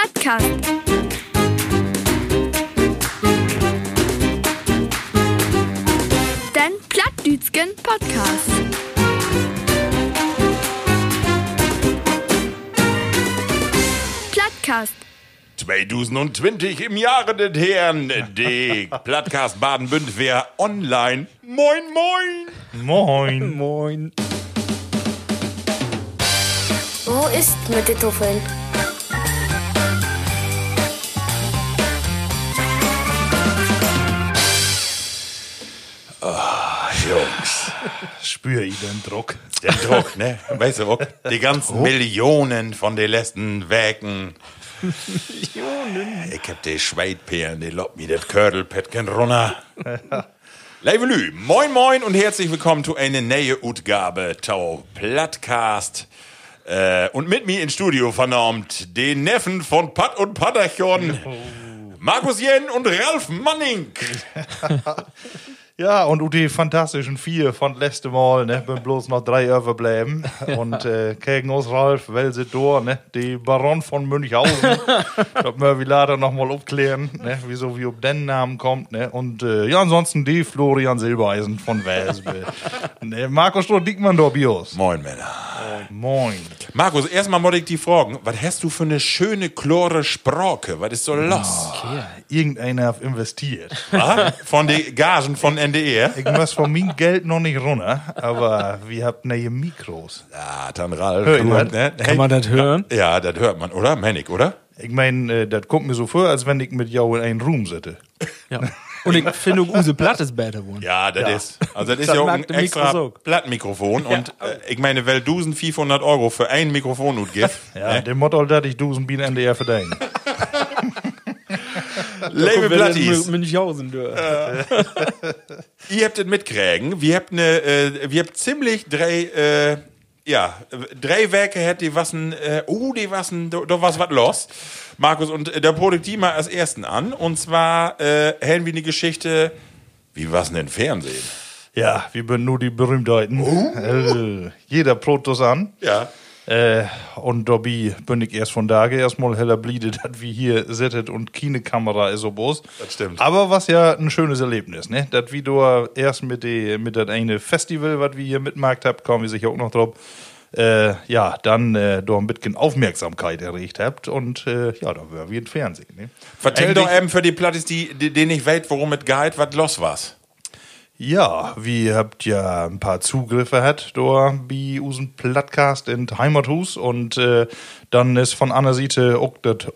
Plattkast. Den Plattdütschen Podcast. Plattkast. 2020 im Jahre des Herrn, die Plattcast Baden-Bünd wäre online. Moin, moin! Moin. Moin. Wo ist mit den Tuffeln? Jungs, Spür ich den Druck. der Druck, ne? Weißt du auch, die ganzen Millionen von den letzten Wägen. Millionen? Ich hab die Schweitperlen, die lobt mir das Kördelpäckchen runter. Leivelü, moin moin und herzlich willkommen zu einer neuen Utgabe Tau Plattcast. Äh, und mit mir im Studio vernommt den Neffen von Pat und Patterchon, Markus Jen und Ralf Manning. Ja, und die fantastischen vier von letzte Mal, ne, bin bloß noch drei überbleiben. Und äh, gegen uns Ralf Welsedor, ne, die Baron von Münchhausen. das müssen wir leider noch mal aufklären, ne, wieso wie ob den Namen kommt, ne. Und äh, ja, ansonsten die Florian Silbereisen von Welsbe. ne, Markus Stroh-Diekmann, Bios. Moin Männer. Moin. Markus, erstmal muss ich dich fragen, was hast du für eine schöne, klare Sprache? Was ist so los? Irgendeiner hat investiert. Ah, Von den Gagen von NDR? Ich muss von meinem Geld noch nicht runter, aber wir habt neue Mikros. Ja, dann Ralf. Hör Gut, das? ne? Kann man das hören? Ja, das hört man, oder? Manik, oder? Ich meine, äh, das kommt mir so vor, als wenn ich mit jou in einem Room sitze. Ja. Und ich finde, Use Blatt ist besser geworden. Ja, das ist. Also, das ist ja auch ein extra Mikro so. Plattenmikrofon. Und äh, ich meine, weil du 500 Euro für ein Mikrofon gut gibst. Ja, ne? dem Motto, dass ich dusen bin NDR verdienen. Label Platties. Münchhausen, du. Ihr habt es mitkriegen. Wir habt ne, äh, wir habt ziemlich drei, äh, ja, drei Werke hat die wassen, äh, oh, die wassen, da da was was los. Markus, und äh, da produkt die mal als ersten an. Und zwar, äh, haben wir eine Geschichte, wie was denn Fernsehen? Ja, wir sind nur die Berühmtheiten. Äh, jeder Protos an. Ja. Äh, und dabei bin ich erst von Tage erstmal heller bliede, dass wir hier sittet und keine Kamera ist so groß. Das stimmt. Aber was ja ein schönes Erlebnis, ne? Dass wir da erst mit de, mit eine Festival, was wir hier mitmarkt habt, kommen wir sicher auch noch drauf. Äh, ja, dann äh, da ein bisschen Aufmerksamkeit erregt habt und äh, ja, da wäre wie ein Fernsehen. Ne? Vertell Eigentlich- doch eben für die Plattis, die, die, die nicht weiß, worum es geht, was los war. Ja, wir habt ja ein paar Zugriffe hat da bei unserem Plattcast in Heimathus und äh, dann ist von einer Seite auch das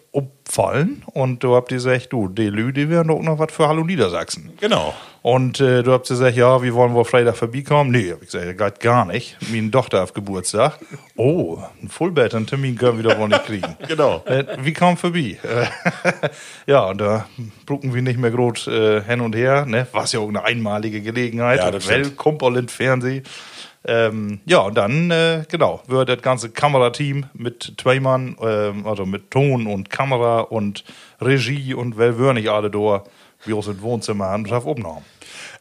abfallen und du habt ihr gesagt, du, die Lü, die wären doch noch was für Hallo Niedersachsen. Genau. Und äh, du habt gesagt, ja, wie wollen wir Freitag vorbeikommen? Nee, hab ich gesagt, geht gar nicht. Meine Tochter auf Geburtstag. Oh, ein Fullbett, einen Termin können wir doch wohl nicht kriegen. Genau. Äh, wie kam vorbei? Ja, und da brucken wir nicht mehr groß äh, hin und her, ne? Was ja auch eine einmalige Gelegenheit. Ja, das in Fernsehen. Ähm, ja, und dann, äh, genau, wird das ganze Kamerateam mit zwei Mann, ähm, also mit Ton und Kamera und Regie und nicht alle da, wie aus dem Wohnzimmer haben, drauf aufgenommen.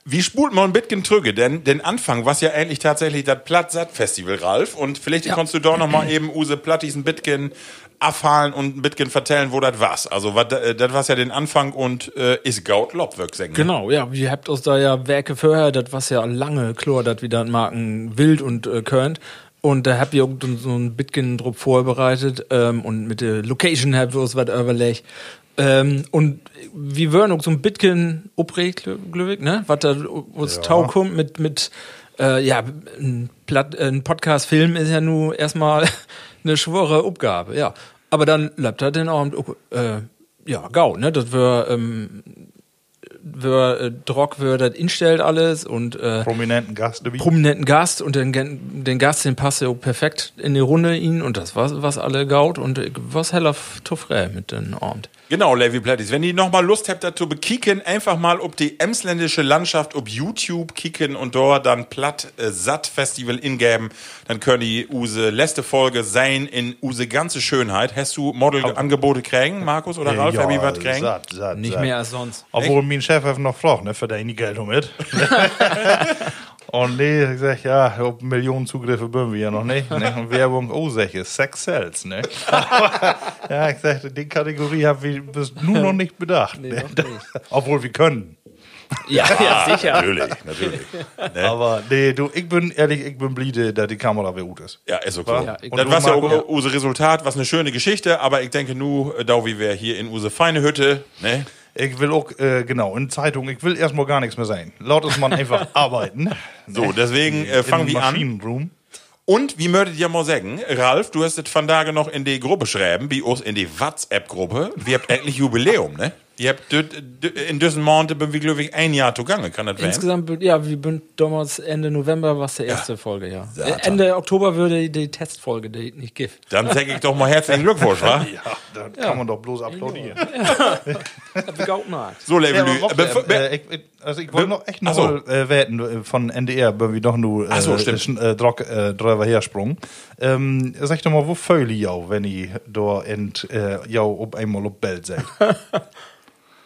Wie spult man ein bisschen trüge? Denn den Anfang war ja eigentlich tatsächlich das Platt-Satt-Festival, Ralf. Und vielleicht kannst du doch noch mal eben Use Plattis ein bisschen abfallen und ein bisschen vertellen, wo das war. Also, äh, das war ja den Anfang und äh, ist Gaut Lobwirk singen. Genau, ja, wir habt uns da ja Werke vorher, das was ja lange klar, das wieder Marken wild und äh, könnt. Und da habt ihr auch so ein bisschen drauf vorbereitet ähm, und mit der Location habt ihr uns was überlegt. Ähm, und wir würden auch so ein bisschen upregt, glücklich, ne? Was da uns Ja. tau kommt mit, mit äh, ja, ein, Platt- ein Podcast-Film ist ja nur erstmal eine schwere Aufgabe, ja. Aber dann bleibt er den Abend, äh, ja, gau, ne? Das wir, ähm, wir äh, Drock wird das instellt alles und äh, Prominenten Gast dabei. prominenten Gast und den, den Gast, den passt ja auch perfekt in die Runde ihn und das was was alle gaut und ich was heller toffrä mit den Abend. Genau, Levi Plattis. Wenn ihr noch mal Lust habt, dazu bekicken, einfach mal ob die emsländische Landschaft, ob YouTube kicken und dort dann Platt äh, Satt Festival ingeben, dann können die Use letzte Folge sein in Use ganze Schönheit. Hast du Modelangebote kriegen, Markus oder Ralf? Hab ich was kriegen? satt, satt, Nicht satt. mehr als sonst. Obwohl mein Chef hat noch gefragt, ne, verdient die Geld damit. Und nee, ich sag, ja, ob Millionen Zugriffe bünden wir ja noch nicht. Ne? Und Werbung, oh, sag ich, Sex sells, ne? ja, ich sagte, die Kategorie haben wir bis nun noch nicht bedacht. Nee, ne? noch nicht. Obwohl wir können. Ja, ja, sicher. Natürlich, natürlich. Ne? Aber nee, du, ich bin ehrlich, ich bin bliebe, dass die Kamera wieder gut ist. Ja, ist okay. Ja, ich- das Und war ja auch unser Resultat, was eine schöne Geschichte, aber ich denke nur, äh, da wie wir hier in unsere feine Hütte, ne? Ich will auch, äh, genau, in Zeitung, ich will erstmal gar nichts mehr sein. Laut ist man einfach arbeiten. So, deswegen äh, fangen wir an. Und wie möchtet ihr mal sagen, Ralf, du hast es von Tage noch in die Gruppe schreiben, wie uns in die WhatsApp-Gruppe. Wir habt endlich Jubiläum, ne? Ihr habt in diesem Monat bin wir, glaube ich, ein Jahr zugange, kann das werden? Insgesamt, ja, wir sind damals Ende November, was die erste Folge, ja. Satan. Äh, Ende Oktober würde die, Testfolge, die nicht gibt. Dann sag ich doch mal herzlichen Glückwunsch, wa? Ja, da kann man doch bloß applaudieren. Auch nach. So, liebe Ja, Rob, äh, ich, ich- also ich wollte noch echt noch so. äh, werten äh, von NDR, weil wir doch nur äh, so, äh, Drock, äh, drüber hersprung. Ähm, sag doch mal, wo fühle ich jau, wenn ich da ent, äh, jau ob einmal ob Bild seid?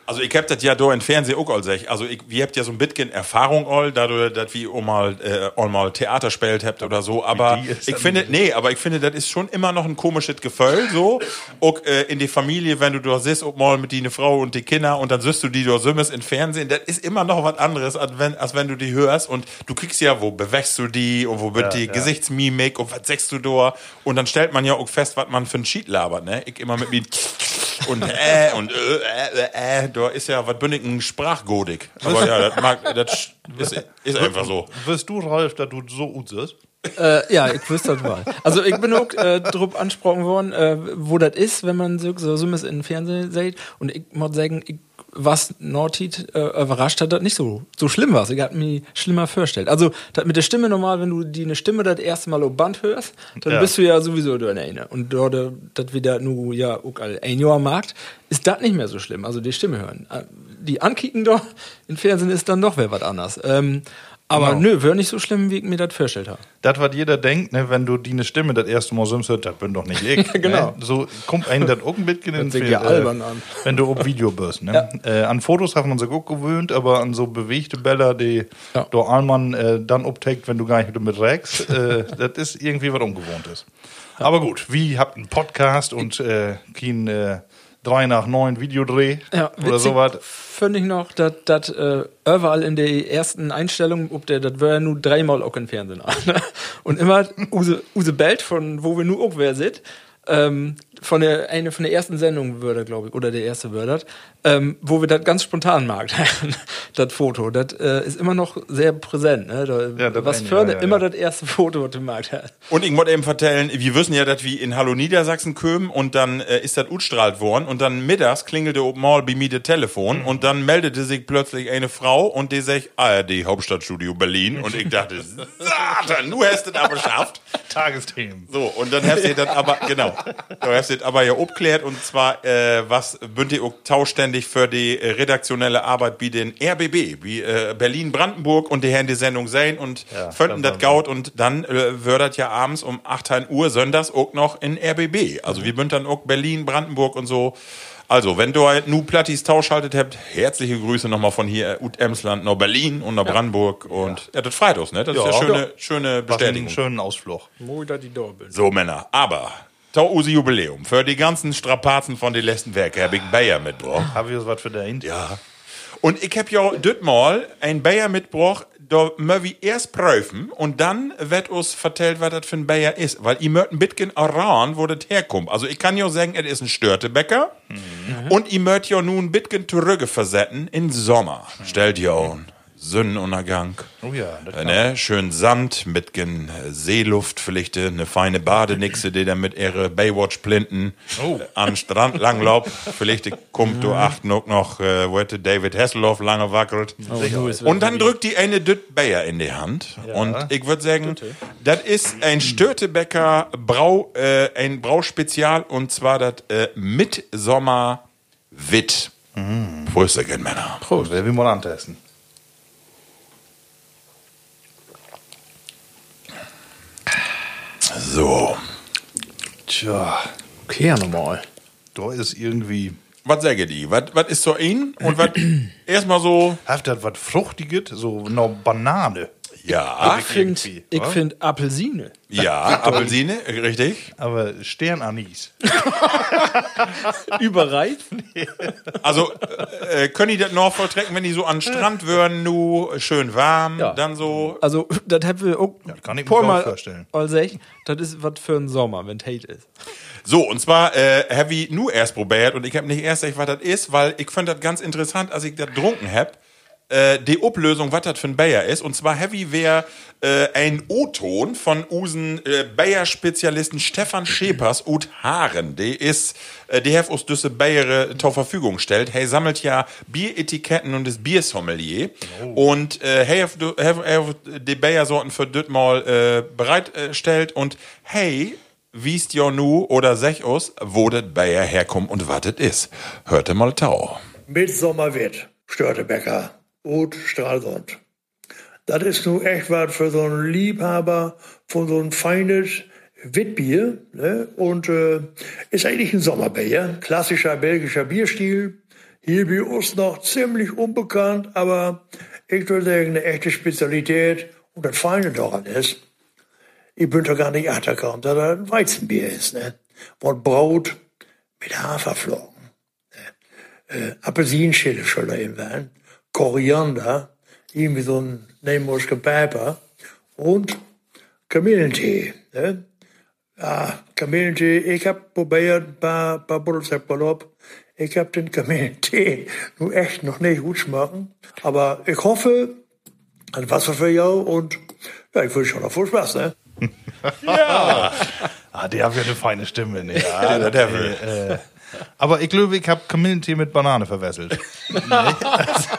Also ich hab das ja da im Fernsehen auch all sech. Also ich, wir habt ja so ein bisschen Erfahrung all, dadurch, dass wir auch mal, äh, all mal Theater spielt habt oder so. Aber ich finde, nee, aber ich finde, das ist schon immer noch ein komisches Gefühl, so. Auch äh, in die Familie, wenn du da sitzt, auch mal mit die Frau und die Kinder und dann siehst du die da sümmest im Fernsehen, das ist immer noch was anderes, als wenn, als wenn du die hörst und du kriegst ja, wo bewächst du die und wo wird die ja. Gesichtsmimik und was sagst du da und dann stellt man ja auch fest, was man für ein Cheat labert, ne? Ich immer mit mir und äh und äh, äh, äh, da ist ja was bin ich ein Sprachgodik. Aber ja, das mag das ist, ist einfach so. Wirst du, Ralf, dass du so gut bist? Äh, ja, ich wüsste das mal. Also ich bin auch äh, drauf angesprochen worden, äh, wo das ist, wenn man so, so so in den Fernsehen sieht. Und ich muss sagen, ich, was Nordtit äh, überrascht hat, das nicht so, so schlimm war. Ich hatte mir schlimmer vorgestellt. Also mit der Stimme normal, wenn du die eine Stimme das erste Mal auf Band hörst, dann Ja. bist du ja sowieso da eine. Und dort, das wieder nur ja auch all ein Jahr Markt, ist das nicht mehr so schlimm. Also die Stimme hören. Äh, Die ankicken doch, im Fernsehen ist dann doch wer was anders. Ähm, aber Genau. nö, wäre nicht so schlimm, wie ich mir das vorgestellt habe. Das, was jeder denkt, ne, wenn du die eine Stimme das erste Mal simmst, das bin doch nicht ich. Genau. Ne? So kommt einem das auch ein bisschen in den ja Fe- albern an. Wenn du auf Video bist. Ne? Äh, an Fotos hat man sich auch gewöhnt, aber an so bewegte Bälle, die Ja. der Allmann äh, dann obteckt, wenn du gar nicht damit rägst, äh, das ist irgendwie was Ungewohntes. Aber gut, wie habt einen Podcast und äh, kein äh, 3 nach 9 Videodreh Ja, oder sowas. Finde ich noch, dass das äh, überall in der ersten Einstellung, ob der, das wäre ja nur dreimal auch im Fernsehen an. ne? Und immer Use, Use Belt, von wo wir nur auch wer sind, ähm, von der, eine von der ersten Sendung würde, glaube ich, oder der erste würde, ähm, wo wir das ganz spontan mag, das Foto. Das äh, ist immer noch sehr präsent. Ne? Da, Ja, das was eine, für ja, ja, immer ja. das erste Foto, was du magst. Und ich wollte eben vertellen, wir wissen ja, dass wir in Hallo Niedersachsen kommen und dann äh, ist das utstrahlt worden und dann mittags klingelte oben mal bei mir das Telefon und dann meldete sich plötzlich eine Frau und die sagt, ARD Hauptstadtstudio Berlin und ich dachte, Satan, du hast es aber geschafft. Tagesthemen. So, und dann hast du das aber, genau, du hast das aber ja abklärt und zwar, äh, was bünd ihr auch tauständig für die äh, redaktionelle Arbeit wie den RBB, wie äh, Berlin-Brandenburg und die Herren die Sendung sehen und Ja, fanden das gaut und dann äh, wird ja abends um 18 Uhr sonntags auch noch in RBB. Also wir bünd dann auch Berlin, Brandenburg und so. Also, wenn du halt nu Plattis Tausch haltet habt, herzliche Grüße nochmal von hier, äh, ut Emsland, nach Berlin und nach Brandenburg und ja, das freut uns, ne? Das ist Ja. ja schöne, Ja. schöne Was einen Bestätigung. schönen Ausflug. Wo da die Dorbel. So, Männer, aber Usi Jubiläum. Für die ganzen Strapazen von den letzten Werke habe ich Bayer mitgebracht. Haben wir was für den? Ja. Und ich hab ja dit mal ein Bayer mitgebracht, da wir erst prüfen und dann wird uns vertellt, was das für ein Bayer ist. Weil ihr möcht ein bisschen erraten, wo das herkommt. Also ich kann ja sagen, es ist ein Störtebäcker und ihr möcht ja nun ein bisschen zurückversetzen in Sommer. Stellt ihr an. Sonnenuntergang. Oh ja, das ne? Schön Sand mit gen Seeluft, vielleicht eine feine Badenixe, die dann mit ihre Baywatch-Plinten Oh. an Strand langlaub. vielleicht kommt du acht noch, noch äh, wo hätte David Hasselhoff lange wackelt. Und dann drückt die eine Düt Bayer in die Hand. Und ich würde sagen, das ist ein Störtebäcker Brau, äh, ein Brauspezial und zwar das äh, Mitsommer Witt. Prost, again, Männer. Prost. Wer will mal antesten? So. Tja, Okay, nochmal. da ist irgendwie. Was sage die? Was was ist so ihn? Und was erstmal so, Hat das was Fruchtiges? So eine Banane. Ja, Ich finde find Apfelsine. ja, Apfelsine, richtig. Aber Sternanis. Überreif. Also, äh, können die das noch volltrecken, wenn die so an den Strand würden, nu schön warm, Ja. dann so. Also, das hätten wir auch kann ich mir mal vorstellen. all sech, das ist was für einen Sommer, wenn hate ist. So, und zwar äh, habe ich nur erst probiert und ich habe nicht erst gesagt, was das ist, weil ich fand das ganz interessant, als ich das getrunken hab. Äh, die Ablösung, was das für ein Bayer ist. Und zwar Heavy wäre äh, ein O-Ton von usen äh, Bayer-Spezialisten Stefan Schepers ut Haaren. Der ist, äh, die hat uns diese Bayer zur Verfügung gestellt. Hey sammelt ja Bieretiketten und ist Biersommelier. Und äh, hey, die Bayer-Sorten für das mal äh, bereitstellt. Und hey, wiest jo nu oder sech us, wo das Bayer herkommt und was das ist. Hörte mal Tau. Mitsommerwitt, Störtebecker und Stralsund. Das ist nun echt was für so einen Liebhaber von so ein feines Witbier. Ne? Und äh, ist eigentlich ein Sommerbier, klassischer belgischer Bierstil. Hier bei uns noch ziemlich unbekannt, aber ich würde sagen, eine echte Spezialität. Und das Feine daran ist, ich bin doch gar nicht achterkommen, dass das ein Weizenbier ist. Ne? Und Brot mit Haferflocken äh, Apfelsinenschäle schon da in werden, Koriander, irgendwie so ein Nemoschke Pfeffer und Kamillentee. Ne? Ja, Kamillentee, ich hab probiert, ein paar, paar ab. Ich hab den Kamillentee nun echt noch nicht gut schmecken. Aber ich hoffe, das Wasser für jou und ja, ich wünsche schon noch viel Spaß, ne? Ah, der hat ja eine feine Stimme. Ne? Ja, der Devil. Äh, aber ich glaube, ich habe Kamillentee mit Banane verwechselt. nee, also,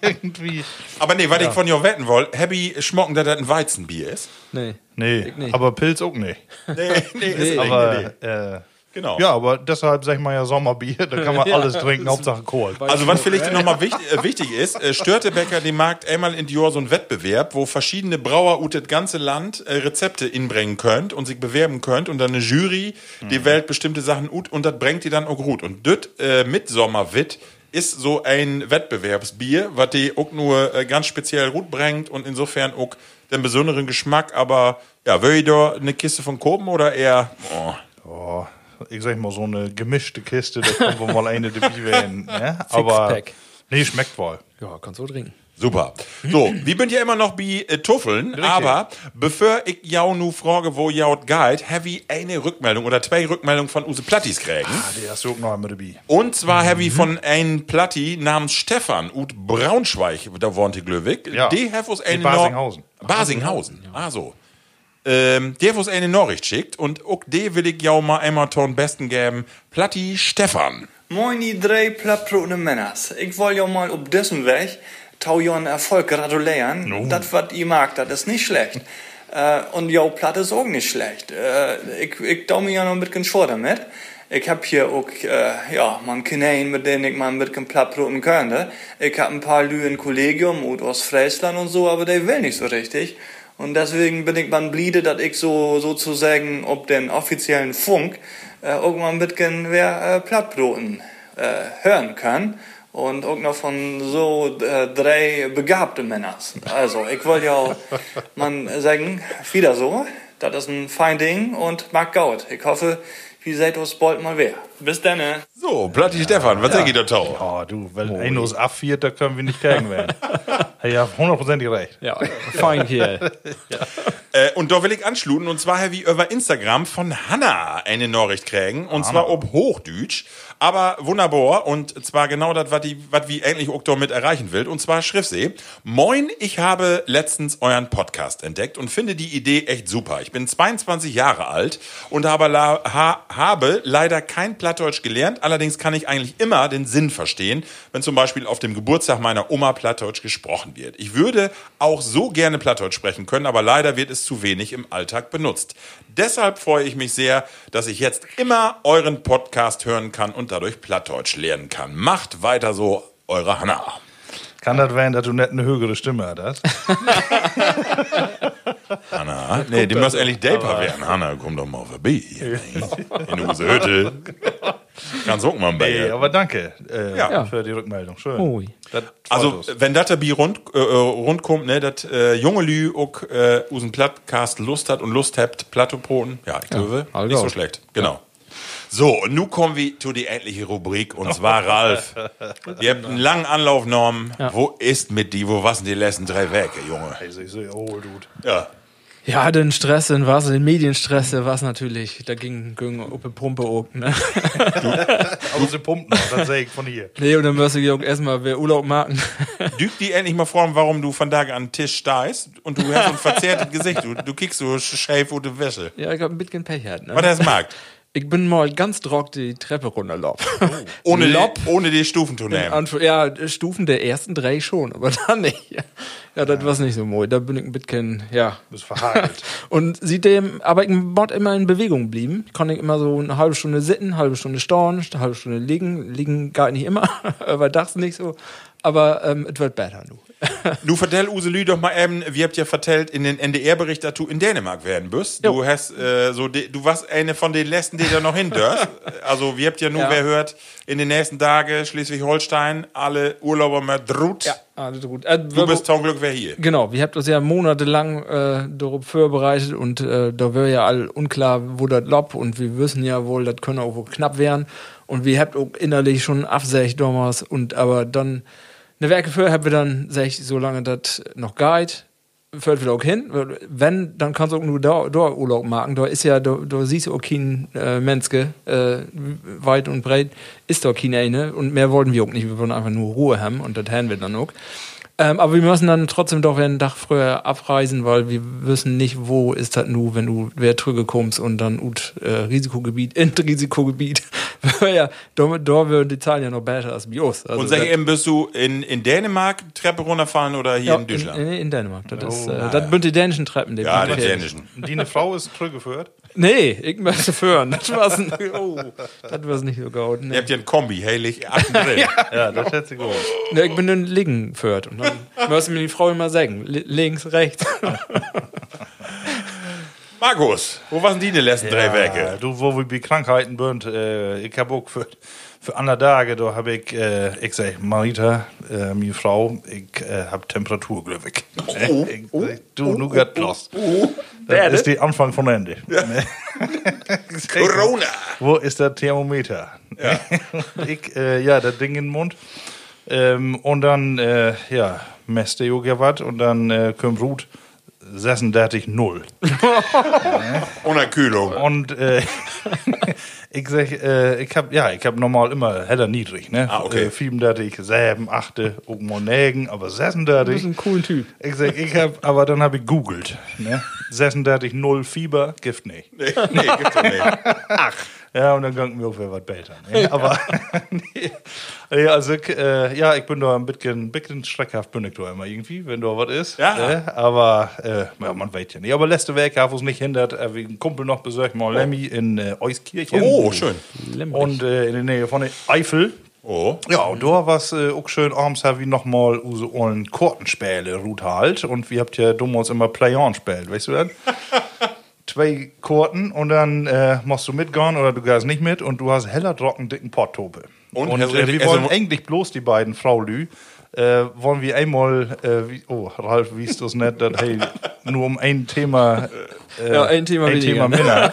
irgendwie. Aber nee, was ich von dir wetten wollte, Happy schmocken, dass das ein Weizenbier ist. Nee. Nee, nicht. aber Pilz auch nicht. Nee, nee, ist Aber, äh, Genau. ja, aber deshalb sag ich mal ja Sommerbier, da kann man alles trinken, Hauptsache Kohl. Also was vielleicht nochmal wichtig, äh, wichtig ist, äh, Störtebecker, die mag einmal in Dior so einen Wettbewerb, wo verschiedene Brauer ut das ganze Land äh, Rezepte inbringen könnt und sich bewerben könnt und dann eine Jury, die wählt bestimmte Sachen ut und das bringt die dann auch gut. Und das äh, Mitsommerwitt ist so ein Wettbewerbsbier, was die auch nur äh, ganz speziell gut bringt und insofern auch den besonderen Geschmack, aber ja, will ich da eine Kiste von Kopen oder eher, oh, Oh, ich sag mal, so eine gemischte Kiste, da kommen wir mal eine dabei werden. Ne? Aber, Sixpack. nee, schmeckt wohl. Ja, kannst du trinken. Super. So, wir sind ja immer noch bei äh, Tuffeln, aber bevor ich jau nu frage, wo jaut geht, habe ich eine Rückmeldung oder zwei Rückmeldungen von Use Plattis kriegen. Ah, die hast du auch noch einmal dabei. Und zwar habe ich von einem Platti namens Stefan ut Braunschweig, da wohnt die Glöwig. Ja. Die have uns eine Basinghausen. Basinghausen. Ah, so. Ähm, der uns eine Nachricht schickt und auch die will ich jau mal einmal ton besten geben. Platti Stefan. Moin, die drei plattbrotene Männers. Ich will ja mal auf diesem Weg tau Jon Erfolg gratulieren. Das, was ihr mag, das ist nicht schlecht. äh, und jo, Platt ist auch nicht schlecht. Äh, ich, ich tau mir ja noch ein bisschen schwer damit. Ich hab hier auch, äh, ja, man Kinäen, mit denen ich mal ein bisschen plattbroten könnte. Ich hab ein paar Lü im Kollegium und aus Friesland und so, aber der will nicht so richtig. Und deswegen bin ich mal bliede, dass ich so sozusagen ob den offiziellen Funk äh, ein bisschen wer äh, Plattbroten äh, hören kann. Und auch noch von so äh, drei begabten Männern. Also, ich wollte ja auch man sagen, wieder so, das ist ein fein Ding und mag Gaut. Ich hoffe, wie seid uns bald mal wer. Bis dann. ne? So, Platti Stefan, was sag ich da tau? Oh, du, weil ein uns abfiert, da können wir nicht kriegen werden. ja, hundertprozentig recht. Ja, fein hier. Äh, und da will ich anschluten, und zwar habe ich über Instagram von Hanna eine Nachricht kriegen, und zwar ob Hochdeutsch, aber wunderbar, und zwar genau das, was wie eigentlich auch damit erreichen will, und zwar Schriftsee. Moin, ich habe letztens euren Podcast entdeckt und finde die Idee echt super. Ich bin 22 Jahre alt und habe, ha, habe leider kein Plattdeutsch gelernt, allerdings kann ich eigentlich immer den Sinn verstehen, wenn zum Beispiel auf dem Geburtstag meiner Oma Plattdeutsch gesprochen wird. Ich würde auch so gerne Plattdeutsch sprechen können, aber leider wird es zu wenig im Alltag benutzt. Deshalb freue ich mich sehr, dass ich jetzt immer euren Podcast hören kann und dadurch Plattdeutsch lernen kann. Macht weiter so, eure Hanna. Kann das werden, dass du nicht eine höhere Stimme hast? Hanna, nee, die muss eigentlich Daper werden. Hanna, komm doch mal vorbei. In unsere Hütte. Ganz auch mal bei Nee, dir. aber danke äh, Ja. für die Rückmeldung. Schön. Ui. Also, uns. wenn das Bier rund, äh, äh, rundkommt, ne, dass äh, junge Lü auch äh, aus dem Plattcast Lust hat und Lust habt, Plattopoten, ja, ich glaube, all nicht so schlecht. Genau. So, und nun kommen wir zu die endliche Rubrik, und zwar Ralf. Ihr habt einen langen Anlauf genommen. Wo ist mit die, wo was sind die letzten drei Werke, Junge? Also, ich sehe, oh, Dude. Ja. Ja, den Stress, den was, den Medienstress, der was natürlich, da ging, ging die Pumpe auch, ne? Aber sie pumpen noch, sehe ich von hier. Nee, und dann wirst du auch erstmal wer Urlaub machen. Düb die endlich mal vor, warum du von da an den Tisch stehst und du hast so ein verzerrtes Gesicht. Du, du kickst so schäf die Wäsche. ja, ich hab ein bisschen Pech gehabt, ne? Was das mag. Ich bin mal ganz trock die Treppe runterlaufen. Ohne, Lob. die, ohne die Stufen zu nehmen. Ja, Stufen der ersten drei schon, aber dann nicht. Ja, das war's nicht so mooi. Da bin ich ein bisschen, ja. Bist verhagelt. Und seitdem, aber ich bin immer in Bewegung blieben. Kann ich immer so eine halbe Stunde sitzen, eine halbe Stunde stauen, halbe Stunde liegen. Liegen gar nicht immer, aber das nicht so. Aber ähm, es wird besser, nu. Du vertell Use Lü doch mal eben, wir habt ja vertellt in den NDR-Bericht, dass du in Dänemark werden bist. Du hast äh, so, de, du warst eine von den letzten, die da noch hin dürft. Also wir habt ja nur, Ja. wer hört, in den nächsten Tagen Schleswig-Holstein, alle Urlauber mal drut. alles gut. Äh, Du bist zum Glück wer hier. Genau, wir habt uns ja monatelang äh, darauf vorbereitet und äh, da wäre ja all unklar, wo das lob und wir wissen ja wohl, das könnte auch wohl knapp werden und wir habt auch innerlich schon absägt damals und aber dann eine Werke für haben wir dann sag ich, solange das noch geht, fährt wieder auch hin. Wenn, dann kannst du auch nur da, Urlaub machen. Da ist ja, da, siehst du auch kein äh, Menske, äh, weit und breit ist da kein eine und mehr wollten wir auch nicht. Wir wollen einfach nur Ruhe haben und das haben wir dann auch. Ähm, aber wir müssen dann trotzdem doch einen Tag früher abreisen, weil wir wissen nicht, wo ist das nu, wenn du wer trüge kommst und dann ut äh, Risikogebiet, in Risikogebiet. ja, da, da würden die Zahlen ja noch besser als bei uns. Also Und sag eben, bist du in, in Dänemark Treppe runterfahren oder hier ja, in Deutschland? In, in Dänemark. Das, ist, äh, das sind die dänischen Treppen. Die ja, die dänischen. Die eine Frau ist zurückgeführt. Nee, ich möchte führen. Das war's, oh, das war's nicht so gut. Ihr Nee. habt ja ein Kombi, heilig, achten drin. Ja, das hätte sie gut. Nee, ich bin in Liegen führt. Und dann muss mir die Frau immer sagen. Li- links, rechts. Markus, wo waren die die letzten drei Ja, Werke? du, wo wir bei Krankheiten sind, äh, ich habe auch für, für andere Tage, da habe ich, äh, ich sag, Marita, äh, meine Frau, ich äh, habe Temperatur, glaube ich. Oh, ich sag, du, nu geht los. Das ist der Anfang von Ende. Ich sag, Corona. Wo ist der Thermometer? ich, äh, ja, das Ding in den Mund. Ähm, und dann, äh, ja, messte ja was und dann äh, kommt Ruth 36 0. Ohne Kühlung. Und äh, ich sag, äh, ich hab, ja, ich hab normal immer heller niedrig, ne? Ah, okay. Äh, 35, 7, 8, auch mal Nägen, aber 36. ist ein cooler Typ. Ich sag, ich hab, aber dann hab ich googelt, ne? 36, 0 Fieber, Gift nicht. Nee, nee, gibt's doch nicht. Ja, und dann gang mir auch wer was besser. Ne? Aber, nee. nee, also, ich, äh, ja, ich bin da ein bisschen, bisschen streckhaft, bin ich da immer irgendwie, wenn da was ist. Ja. Ne? Aber, äh, ja, man weiß ja nicht. Aber letzte Woche, wo es nicht hindert, äh, wie ein Kumpel noch besucht, mal Lemmy in äh, Euskirchen. Oh, schön. Und äh, in der Nähe von der Eifel. Oh. Ja, und da war es äh, auch schön, abends haben wir nochmal unsere ollen Kortenspiele Ruth halt. Und wir habt ja damals immer Play-On gespielt, weißt du das? Zwei Korten und dann äh, musst du mitgehen oder du gehst nicht mit und du hast heller trocken dicken Potttope. Und, Und, also, äh, wir also- wollen eigentlich bloß die beiden Frau Lü. Äh, wollen wir einmal, äh, wie, oh, Ralf, wie ist das nicht, dass hey, nur um ein Thema, äh, Ja, ein Thema ein Thema ne? Männer.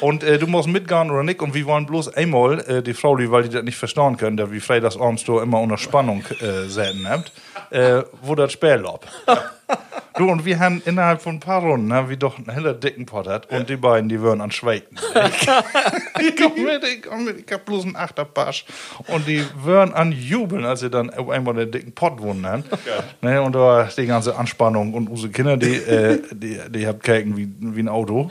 Und äh, du musst mitgehen oder nicht. Und wir wollen bloß einmal äh, die Frau, die, weil die das nicht verstauen können, da wie freitagsabends du immer unter Spannung äh, selten habt, äh, wo das läuft. Du, und wir haben innerhalb von ein paar Runden, haben wir doch einen heller dicken Pott hat und die beiden, die würden an Schweiten. ich komm mit, ich komm mit, ich hab bloß einen Achterpasch. Und die würden an jubeln, als sie dann auf einmal den dicken Pott haben. Ne, und da war die ganze Anspannung und unsere Kinder, die, äh, die, die haben Käken wie, wie ein Auto,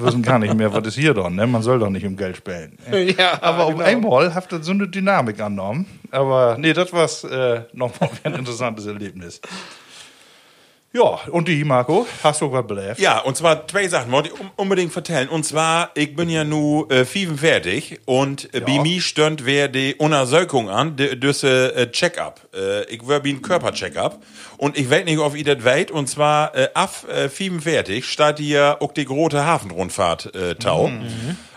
wissen gar nicht mehr, was ist hier dann, ne? Man soll doch nicht um Geld spielen. Ja, Aber auf einmal hat das so eine Dynamik angenommen. Aber nee, das war äh, nochmal ein interessantes Erlebnis. Ja, und die, Marco, hast du was belebt? Ja, und zwar zwei Sachen, wollte ich unbedingt vertellen. Und zwar, ich bin ja nu äh, 45 und äh, bei mir stönt wer die Untersuchung an, düsse äh, Check-up. Äh, ich wär wie ein Körper-Check-up. Und ich weiß nicht, ob ihr das weißt, und zwar äh, ab äh, 45 steht hier auch die große Hafenrundfahrt äh, Tau.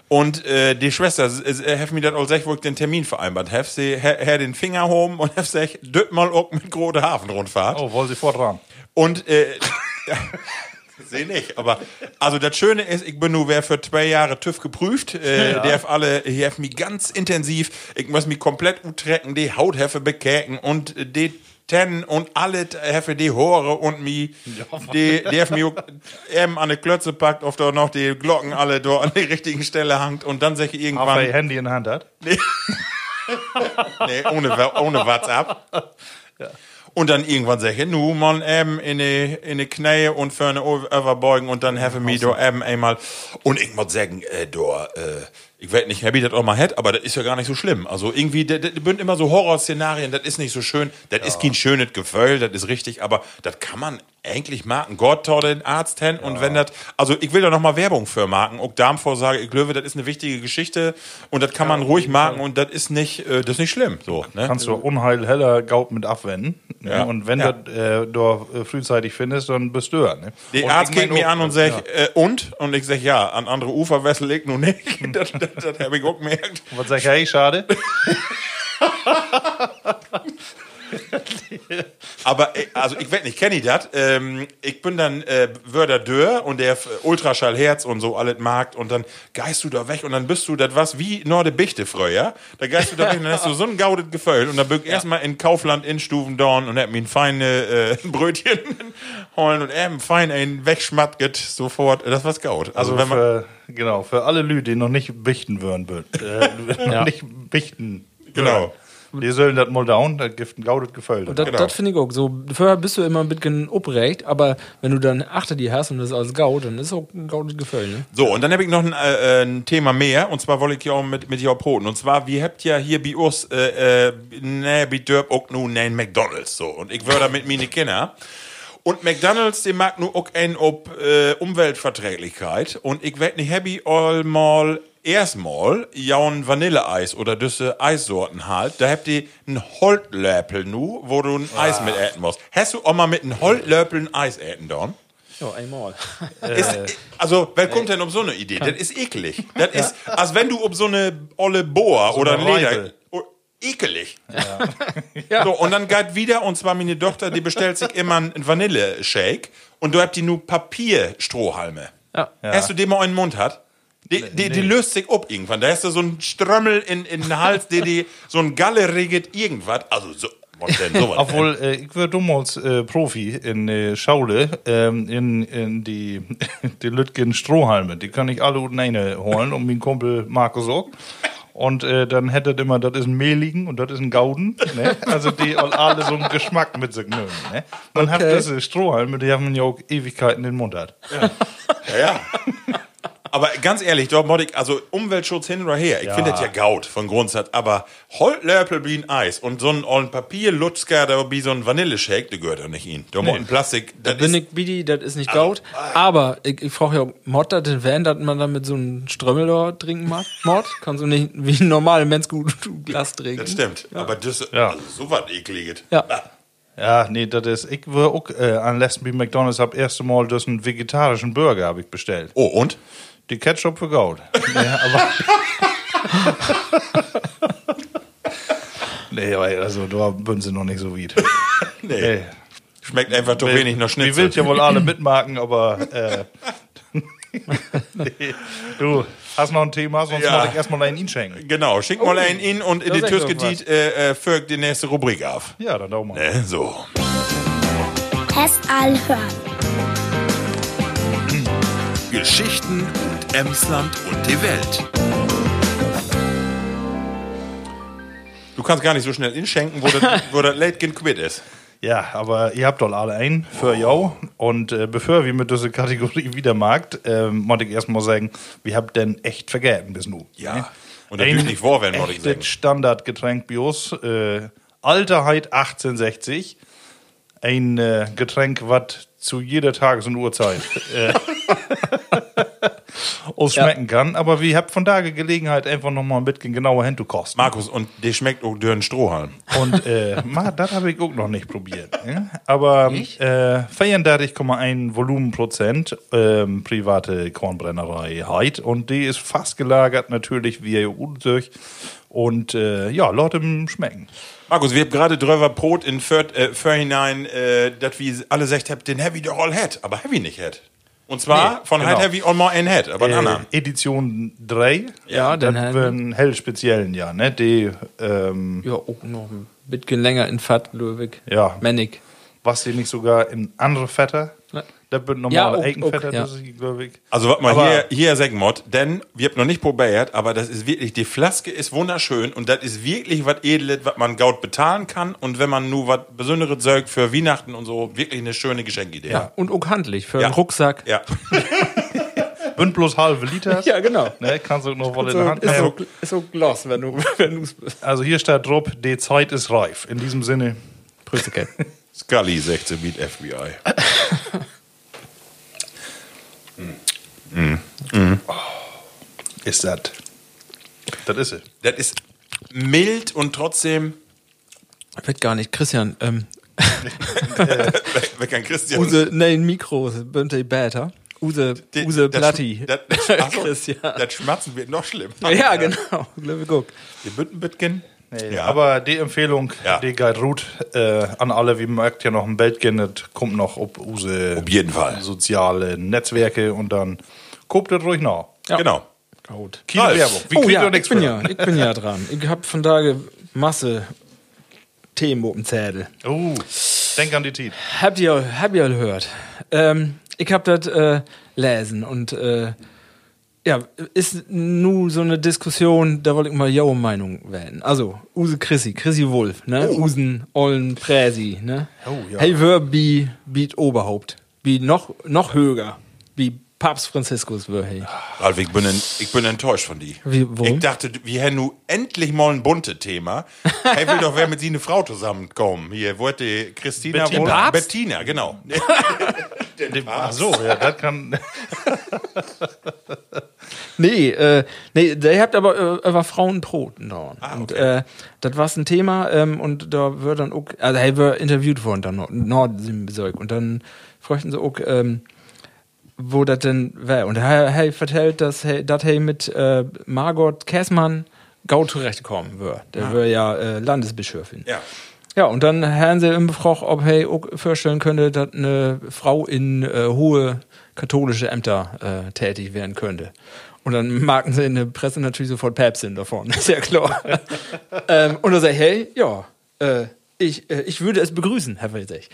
Und äh, die Schwester äh, hat mir das auch gesagt, wo ich den Termin vereinbart habe. Sie hat den Finger hoben und hat gesagt, mal auch mit Grote Hafenrundfahrt. Oh, wollen Sie fortran? Und äh, Sehe nicht, aber also das Schöne ist, ich bin nur wer für zwei Jahre TÜV geprüft. Äh, Der hat alle, hier hat mich ganz intensiv, ich muss mich komplett utrecken, die Hautheffe bekäken und die Ten und alle Heffe, die Hore und mi, die, die hat mich auch eben an die Klötze packt, auf da noch die Glocken alle da an die richtigen Stelle hangt und dann sag ich Aber irgendwann. ihr Handy in der Hand hat? Nee, ohne, ohne WhatsApp. Und dann irgendwann sag ich, nu, man, eben in die, in die Knie und für eine Overbeugen und dann have mich da eben einmal. Und ich muss sagen, äh, da, äh, ich weiß nicht, wie das auch mal hätte, aber das ist ja gar nicht so schlimm. Also irgendwie, das, sind immer so Horrorszenarien, das ist nicht so schön. Das ist kein schönes Gefühl, das ist richtig, aber das kann man eigentlich marken. Gott tau den Arzt hin und wenn das, also ich will da noch mal Werbung für marken. Auch Darmvorsage, ich glaube, das ist eine wichtige Geschichte und das kann man ruhig marken und das ist nicht, äh, das ist nicht schlimm. So, ne? Kannst du Unheil heller Gaut mit abwenden. Ne? Ja. Und wenn Ja. du äh, da äh, frühzeitig findest, dann bist du. Ne? Der Und Arzt geht mir an und sagt, äh, und? Und ich sag, ja, an andere Uferwässel ich nun nicht. das das, das habe ich auch gemerkt. Was sag ich, hey, schade? Aber, äh, also ich weiß nicht, kenne ich das? Ähm, ich bin dann äh, Wörder Dörr und der f- Ultraschallherz und so alles markt und dann geist du da weg und dann bist du das was wie Norde Bichte früher. Da geist du da weg und dann hast du so ein gaudet Gefühl und dann bück erstmal in Kaufland in Stufendorn und hab mir ein feine äh, Brötchen holen und eben fein ein wegschmattet sofort. Das war's gaut. Also, Also wenn man, für, genau, für alle Leute, die noch nicht bichten würden, äh, noch nicht bichten. Genau. Die sollen das mal down, das gibt ein gaudet Gefühl. Und das, Genau. finde ich auch so. Vorher bist du immer ein bisschen uprecht, aber wenn du dann achte die hast und das als Gaut, dann ist auch ein gaudes Gefühl, ne? So, und dann habe ich noch ein, äh, ein Thema mehr, und zwar wollte ich ja auch mit, mit dir proten. Und zwar, wir habt ja hier bei uns, äh, äh, ne, bei Dörp auch nun ein McDonalds, so. Und ich würde mit meine Kinder. Und McDonalds, die mag nur auch ein ob äh, Umweltverträglichkeit. Und ich werd nicht happy all mal erstmal jaun Vanilleeis oder düsse Eissorten halt. Da habt ihr einen Holtlöpel nu, wo du ein Eis mit äten musst. Hast du auch mal mit einem Holtlöpel ein Eis äten, Don? Ja, einmal. Ist, also, wer kommt denn um so eine Idee? Das ist eklig. Das ist, als wenn du um so eine olle Boa oder ein eine Leder. Oh, ekelig. So, und dann geht wieder, und zwar meine Tochter, die bestellt sich immer einen Vanille-Shake und du habt die nur Papierstrohhalme. Ja. Hast du den mal in den Mund hat? Die, die, die löst sich ab irgendwann. Da hast du so einen Strömmel in, in den Hals, der die so ein Galle regelt irgendwas. Also so? Obwohl, äh, ich war damals äh, Profi in äh, Schaule, ähm, in, in die, die Lütgen Strohhalme. Die kann ich alle unten eine holen und mein Kumpel Markus auch. Und äh, dann hätte das immer, das ist ein Mehligen und das ist ein Gauden. Ne? Also die all- alle so einen Geschmack mit sich nehmen. Ne? Man hat Okay. diese Strohhalme, die haben ja auch Ewigkeiten in den Mund hat. Ja, ja. Aber ganz ehrlich, dort also Umweltschutz hin oder her. Ich finde das ja gaut von Grundsatz. Aber Holtlöpel wie ein Eis und so ein ollen Papier Lutzker, da wie so ein Vanilleshake, der gehört doch nicht in. Da nee. in Plastik, das Bin ist, ich Bidi, das ist nicht Gaut. Aber ich, ich frage ja, Mod das denn wenn, dass man dann mit so einem Strömmel da trinken mag? Mod? Kannst du nicht wie ein normaler Mensch gut Glas trinken? das stimmt. Aber das, Ja. also so was ekliges. Ja. Ja, nee, das ist, ich war auch äh, an bei McDonalds, hab erste Mal das einen vegetarischen Burger habe ich bestellt. Oh, und? Die Ketchup für Gaut. nee, aber. nee, aber also da sind sie noch nicht so weit. Nee. Nee. Schmeckt einfach doch wenig nach Wir Schnitzel. will ja wohl alle mitmachen, aber äh, nee. du hast noch ein Thema, sonst Ja. muss ich erstmal einen schenken. Genau, schick mal einen in und in die Tüsketiet äh, äh, folgt die nächste Rubrik auf. Ja, dann auch mal. Ne? So. Test all hören. Geschichten Emsland und die Welt. Du kannst gar nicht so schnell inschenken, wo das, wo das late quit ist. Ja, aber ihr habt doch alle einen für jou. Und äh, bevor wir mit dieser Kategorie wieder magt, ähm, muss ich erstmal sagen, wir habt denn echt vergessen bis nu. Ja. Und natürlich nicht vor, wenn muss ich sagen. Standardgetränk Bios. Äh, Alterheit 1860. Ein äh, Getränk, was zu jeder Tages- und Uhrzeit. ausschmecken kann. Aber wir habt von da Gelegenheit, einfach noch mal ein bisschen genauer hinzukosten. Markus, und der schmeckt auch durch den Strohhalm. Und äh, das habe ich auch noch nicht probiert. Ja? Aber äh, 34,1 Volumenprozent ähm, private Kornbrennerei Heid. Und die ist fast gelagert natürlich wie durch. Und äh, ja, laut dem Schmecken. Markus, wir haben gerade drüber Brot in För, äh, hinein, äh, dass wir alle gesagt haben, den Heavy der All Head, aber Heavy nicht Head. Und zwar Nee, von genau. Head Heavy on more in Head, aber einen Äh, anderen. Edition 3. Ja, das den wird ein hell speziellen Jahr, ne? Die, ähm, Ja, auch noch ein bisschen länger in Fett, Löwig. Ja. Männig. was die nicht sogar in andere Fetter? Das wird Ja, auch, ja. das ist, glaube ich. Also was man Aber- hier, hier muss, denn wir haben noch nicht probiert, aber das ist wirklich, die Flaske ist wunderschön und das ist wirklich was Edles, was man gaut bezahlen kann und wenn man nur was Besonderes sagt für Weihnachten und so, wirklich eine schöne Geschenkidee. Ja. Und auch handlich für Ja. einen Rucksack. Ja. Bünd bloß halbe Liter. Ja, genau. Ne, kannst du noch wohl in der So, Hand ist, nehmen. so, ist so Glas, wenn du wenn du's bist. Also hier steht drauf, die Zeit ist reif. In diesem Sinne. Prüssigkeit. Scully 16 Beat FBI. Ist das. Das ist es. Das ist mild und trotzdem, Ich weiß gar nicht, Christian, ähm, wer kann Christian? Use, nein, Mikro, Bönte Bäter. Use, Die- Use das- Platti. Das, das, achso, Christian. das Schmatzen wird noch schlimmer. Ja, genau. Guck. Die Büttenbüttgen. Ja. Aber die Empfehlung, Ja. die geht gut äh, an alle, wie man merkt, ja noch ein Beltgen, das kommt noch ob use Auf jeden Fall. soziale Netzwerke und dann guckt das ruhig nach. Ja. Genau. Gut. Keine. Werbung. Wir Oh ja, ich bin ja, ich bin ja dran. Ich hab von Tage Masse Themen auf dem Zettel. Oh, denk an die Tiet. Habt ihr, habt ihr gehört? Ähm, ich hab das äh, lesen und äh, ja, ist nu so eine Diskussion, da wollte ich mal jouer Meinung werden. Also, Use Chrissy, Chrissy Wolf, ne? Usen Ollen Präsi, ne? Oh, ja. Hey, wär bi, biet Oberhaupt. Wie noch, noch höher. Wie Papst Franziskus hey. Ralf, ich bin, en- ich bin enttäuscht von dir. Wie? Ich dachte, wir hätten nu endlich mal ein bunte Thema. hey, will doch wer mit sie eine Frau zusammenkommen. Hier, wollte Christina Bettina. wohl. Papst? Bettina, genau. Ach so, ja, das kann. Nee, äh, nee, der habt aber äh, über Frauenbrot da. Ah, Und okay. äh, das war ein Thema ähm, und da wird dann auch, also er wird interviewt worden dann noch, noch. Und dann fragten sie auch, ähm, wo das denn wäre. Und er er vertellt, dass er dass er mit äh, Margot Käßmann gau zurechtkommen wird. Der wäre ja äh, Landesbischöfin. Ja. Ja, und dann haben sie ihm gefragt, ob er auch vorstellen könnte, dass eine Frau in äh, hohe katholische Ämter äh, tätig werden könnte. Und dann merken sie in der Presse natürlich sofort Päpstin davon, ist ja klar. ähm, und dann sag ich, hey, ja, äh, ich, äh, ich würde es begrüßen, Herr Weltech.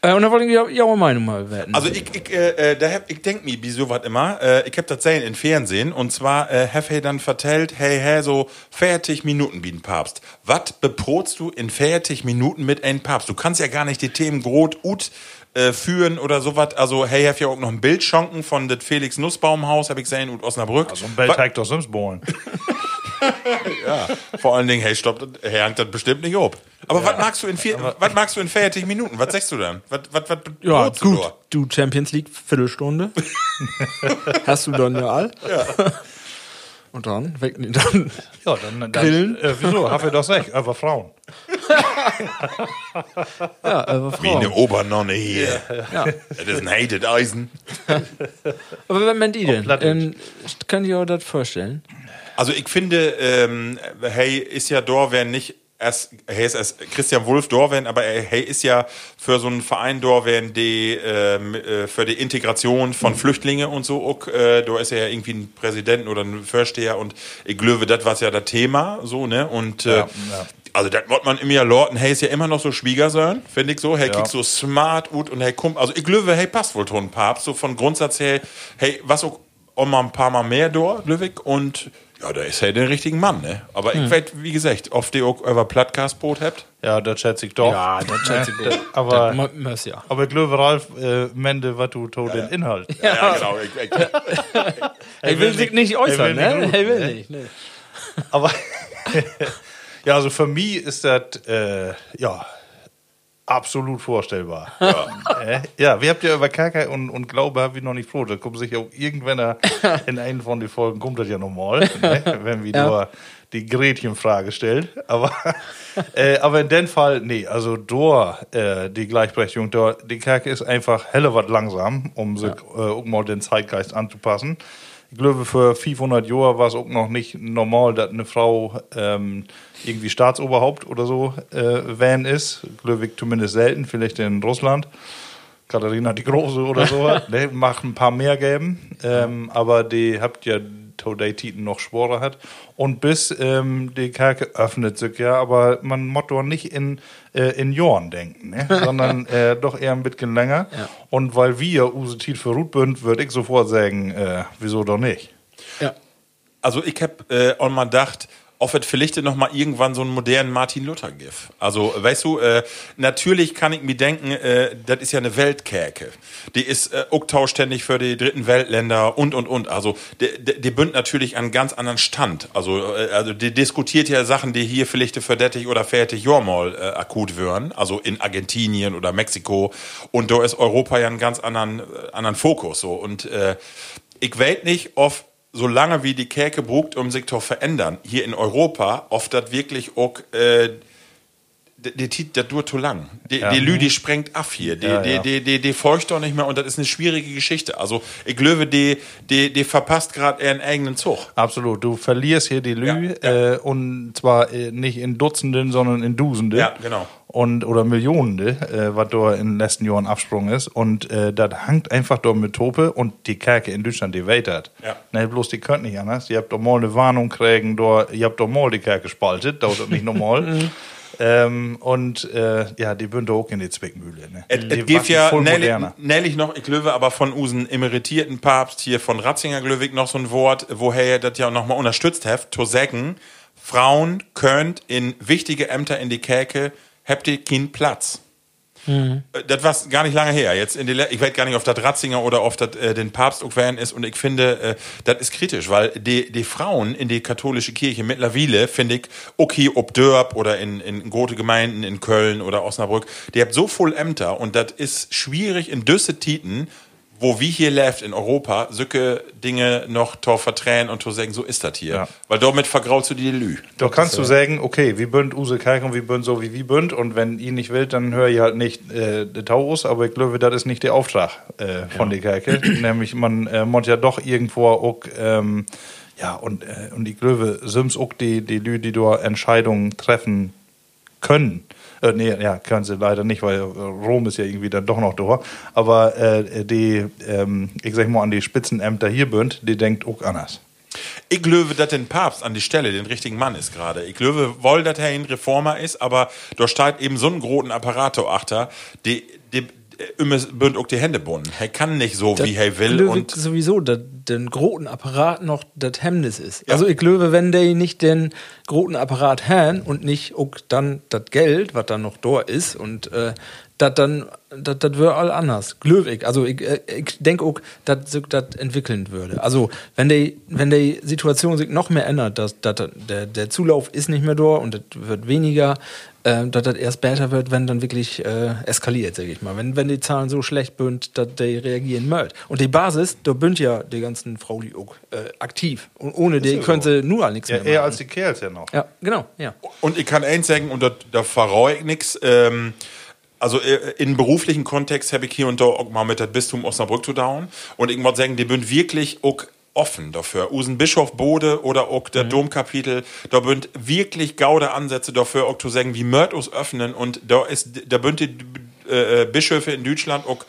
Äh, und dann wollte ich ja Ihre Meinung mal werden. Also ich, ich, äh, äh, da hab, ich denk mir, wie sowas immer, äh, ich hab das sehen in Fernsehen und zwar äh, hab hey dann vertellt, hey, hey, so 40 Minuten wie ein Papst. Was beprotst du in 40 Minuten mit einem Papst? Du kannst ja gar nicht die Themen grot ut äh, führen oder sowas. Also hey, hab ja auch noch ein Bild schonken von das Felix Nussbaumhaus, hab ich gesehen, und Osnabrück. So ein Beltag doch sonst bohren. Vor allen Dingen, hey, stopp, hey, hängt das bestimmt nicht ob. Aber was magst du in vier, was magst du in 40 Minuten? Was sagst du dann? Was, was, was ja, du gut, da? du Champions League Viertelstunde. Hast du dann ja all. Ja. Und dann, weg, dann Ja, dann. dann Grillen? Äh, wieso? Hab ich doch gesagt, über Frauen. ja, aber Wie eine. Obernonne hier. Ja. Das ist ein hated Eisen. Aber was meint ihr denn? Ähm, kann ich euch das vorstellen? Also ich finde, ähm, hey ist ja Dorwen nicht erst, hey ist erst Christian Wulff Dorwen, aber er- hey ist ja für so einen Verein Dorwen, die ähm, äh, für die Integration von Flüchtlingen und so, auch, äh, da ist er ja irgendwie ein Präsident oder ein Vorsteher und ich glaube, das war ja das Thema, so, ne, und äh, also das wird man immer ja lorten, hey ist ja immer noch so Schwiegersohn, finde ich so, hey kriegt so smart ut und hey kommt, also ich glaube, hey passt wohl schon Papst, so von Grundsatz her, hey, was auch auch mal ein paar Mal mehr dort, Löwig, und ja, da ist er der richtigen Mann, ne? Aber ich weiß, wie gesagt, oft die auch über Plattcastbrot habt. Ja, das schätze ich doch. Ja, das schätze ich gut. Aber, Das ja. aber ich glaube, Ralf, äh, Mende, was du to den Inhalt. Ja, genau. Ich, ich, Er will sich nicht äußern, er will ne? nicht Er will nicht. Ne? Aber ja, also für mich ist das, äh, ja, absolut vorstellbar. Ja, äh, ja wir habt ja über Kerker und, und Glaube hab ich noch nicht froh. Da kommt sich auch irgendwann in einen von den Folgen kommt das ja nochmal, ne? wenn wir Ja. nur die Gretchenfrage stellt. Aber, äh, aber in dem Fall, nee, also da, äh, die Gleichberechtigung, da, die Kerke ist einfach helle was langsam, um sich äh, auch mal den Zeitgeist anzupassen. Ich glaube, für 500 Jahre war es auch noch nicht normal, dass eine Frau ähm, irgendwie Staatsoberhaupt oder so äh, werden ist. Glaube ich zumindest selten, vielleicht in Russland. Katharina die Große oder so. ne, macht ein paar mehr geben. Ähm, aber die habt ja Today Titen noch Spore hat. Und bis ähm, die Kerke öffnet sich ja, aber man doch nicht in, äh, in Jahren denken, ne? sondern äh, doch eher ein bisschen länger. Ja. Und weil wir use Tiet für Ruth bünd, würde ich sofort sagen, äh, wieso doch nicht? Ja. Also ich hab äh, auch mal gedacht, es vielleicht noch mal irgendwann so einen modernen Martin Luther gibt. Also, weißt du, äh, natürlich kann ich mir denken, äh, das ist ja eine Weltkerke. Die ist äh, ständig für die dritten Weltländer und, und, und. Also, die, die, natürlich an ganz anderen Stand. Also, äh, also die diskutiert ja Sachen, die hier vielleicht für 30 oder 40 Jahre mal äh, akut wären. Also in Argentinien oder Mexiko. Und da ist Europa ja einen ganz anderen, äh, anderen Fokus. So. Und äh, ich weiß nicht, ob solange wie die Käke brugt, um zu verändern, hier in Europa, oft das wirklich auch, äh, die, die, das dauert zu lang. Die, die Lü, die sprengt ab hier. Die, Ja, ja. die, die, die feucht doch nicht mehr und das ist eine schwierige Geschichte. Also, ich glaube, die, die, die verpasst gerade ihren eigenen Zug. Absolut. Du verlierst hier die Lü Ja, Äh, und zwar äh, nicht in Dutzenden, sondern in Dusende. Ja, genau. Und, oder Millionen, äh, was da in den letzten Jahren Absprung ist. Und äh, das hängt einfach da mit Tope und die Kerke in Deutschland, die weitert. Ja. Ne, bloß die könnt nicht anders. Ihr habt doch mal eine Warnung kriegen, da, ihr habt doch mal die Kerke spaltet, dauert nicht normal. ähm, und äh, ja, die bünd auch in die Zwickmühle. Ne? Die es gibt ja nämlich noch, ich glaube, aber von unseren emeritierten Papst hier von Ratzinger, ich, noch so ein Wort, woher das ja nochmal unterstützt hat, zu sagen, Frauen könnt in wichtige Ämter in die Käke, habt ihr keinen Platz. Äh, Das war gar nicht lange her. Jetzt in die, ich weiß gar nicht, ob das Ratzinger oder ob das äh, den Papst auch werden ist. Und ich finde, äh, das ist kritisch, weil die, die Frauen in die katholische Kirche mittlerweile, finde ich, okay, ob Dörp oder in, in große Gemeinden in Köln oder Osnabrück, die habt so voll Ämter und das ist schwierig in düsse Titen, wo wir hier lebt in Europa, solche Dinge noch zu vertränen und zu sagen, so ist das hier. Ja. Weil damit vergraust du die Lü. Da kannst du sagen, okay, wir bünd Use Kerk und wir bünd so wie wir bünd und wenn ihr nicht wollt, dann höre ich halt nicht äh, der Taurus, aber ich glaube, das ist nicht der Auftrag äh, von der Kerke. Nämlich, man äh, muss ja doch irgendwo auch, ähm, ja, und, äh, und ich glaube, Sims auch die, die Lü, die da Entscheidungen treffen können. Äh, nee, ja, können sie leider nicht, weil äh, Rom ist ja irgendwie dann doch noch da. Aber äh, die, ähm, ich sag mal, an die Spitzenämter hier bünd, die denkt auch anders. Ich glaube, dass den Papst an die Stelle den richtigen Mann ist gerade. Ich glaube, wohl, dass er ein Reformer ist, aber da steht eben so einen großen Apparator achter, die, die, immer bünd auch die Hände bunden. Er kann nicht so, wie er will. Löwe Und sowieso dat, den großen Apparat noch das Hemmnis ist. Also ich glaube, wenn die nicht den großen Apparat haben und nicht auch dann das Geld, was dann noch da ist und äh, das dann das das wäre all anders. Ich. Also ich, äh, ich denke auch, dass sich das entwickeln würde. Also wenn die wenn die Situation sich noch mehr ändert, dass, dass der der Zulauf ist nicht mehr da und das wird weniger, äh, dass das erst besser wird, wenn dann wirklich äh, eskaliert, sage ich mal. Wenn, wenn die Zahlen so schlecht bünd, dass die reagieren möcht. Und die Basis, da bünd ja die ganzen Frau die auch äh, aktiv. Und ohne die sie nur all nichts Ja, mehr eher machen. als die Kerls ja noch. ja, genau, ja. Und ich kann eins sagen, und da, verraue ich nichts. Ähm, also äh, in beruflichen Kontext habe ich hier und da auch mal mit dem Bistum Osnabrück zu down. Und ich muss sagen, die sind wirklich auch offen dafür. Usen Bischof Bode oder auch der Domkapitel, da bünd wirklich gaude Ansätze dafür, auch zu sagen, wie Mörd uns öffnen. Und da ist, da bünd die äh, Bischöfe in Deutschland auch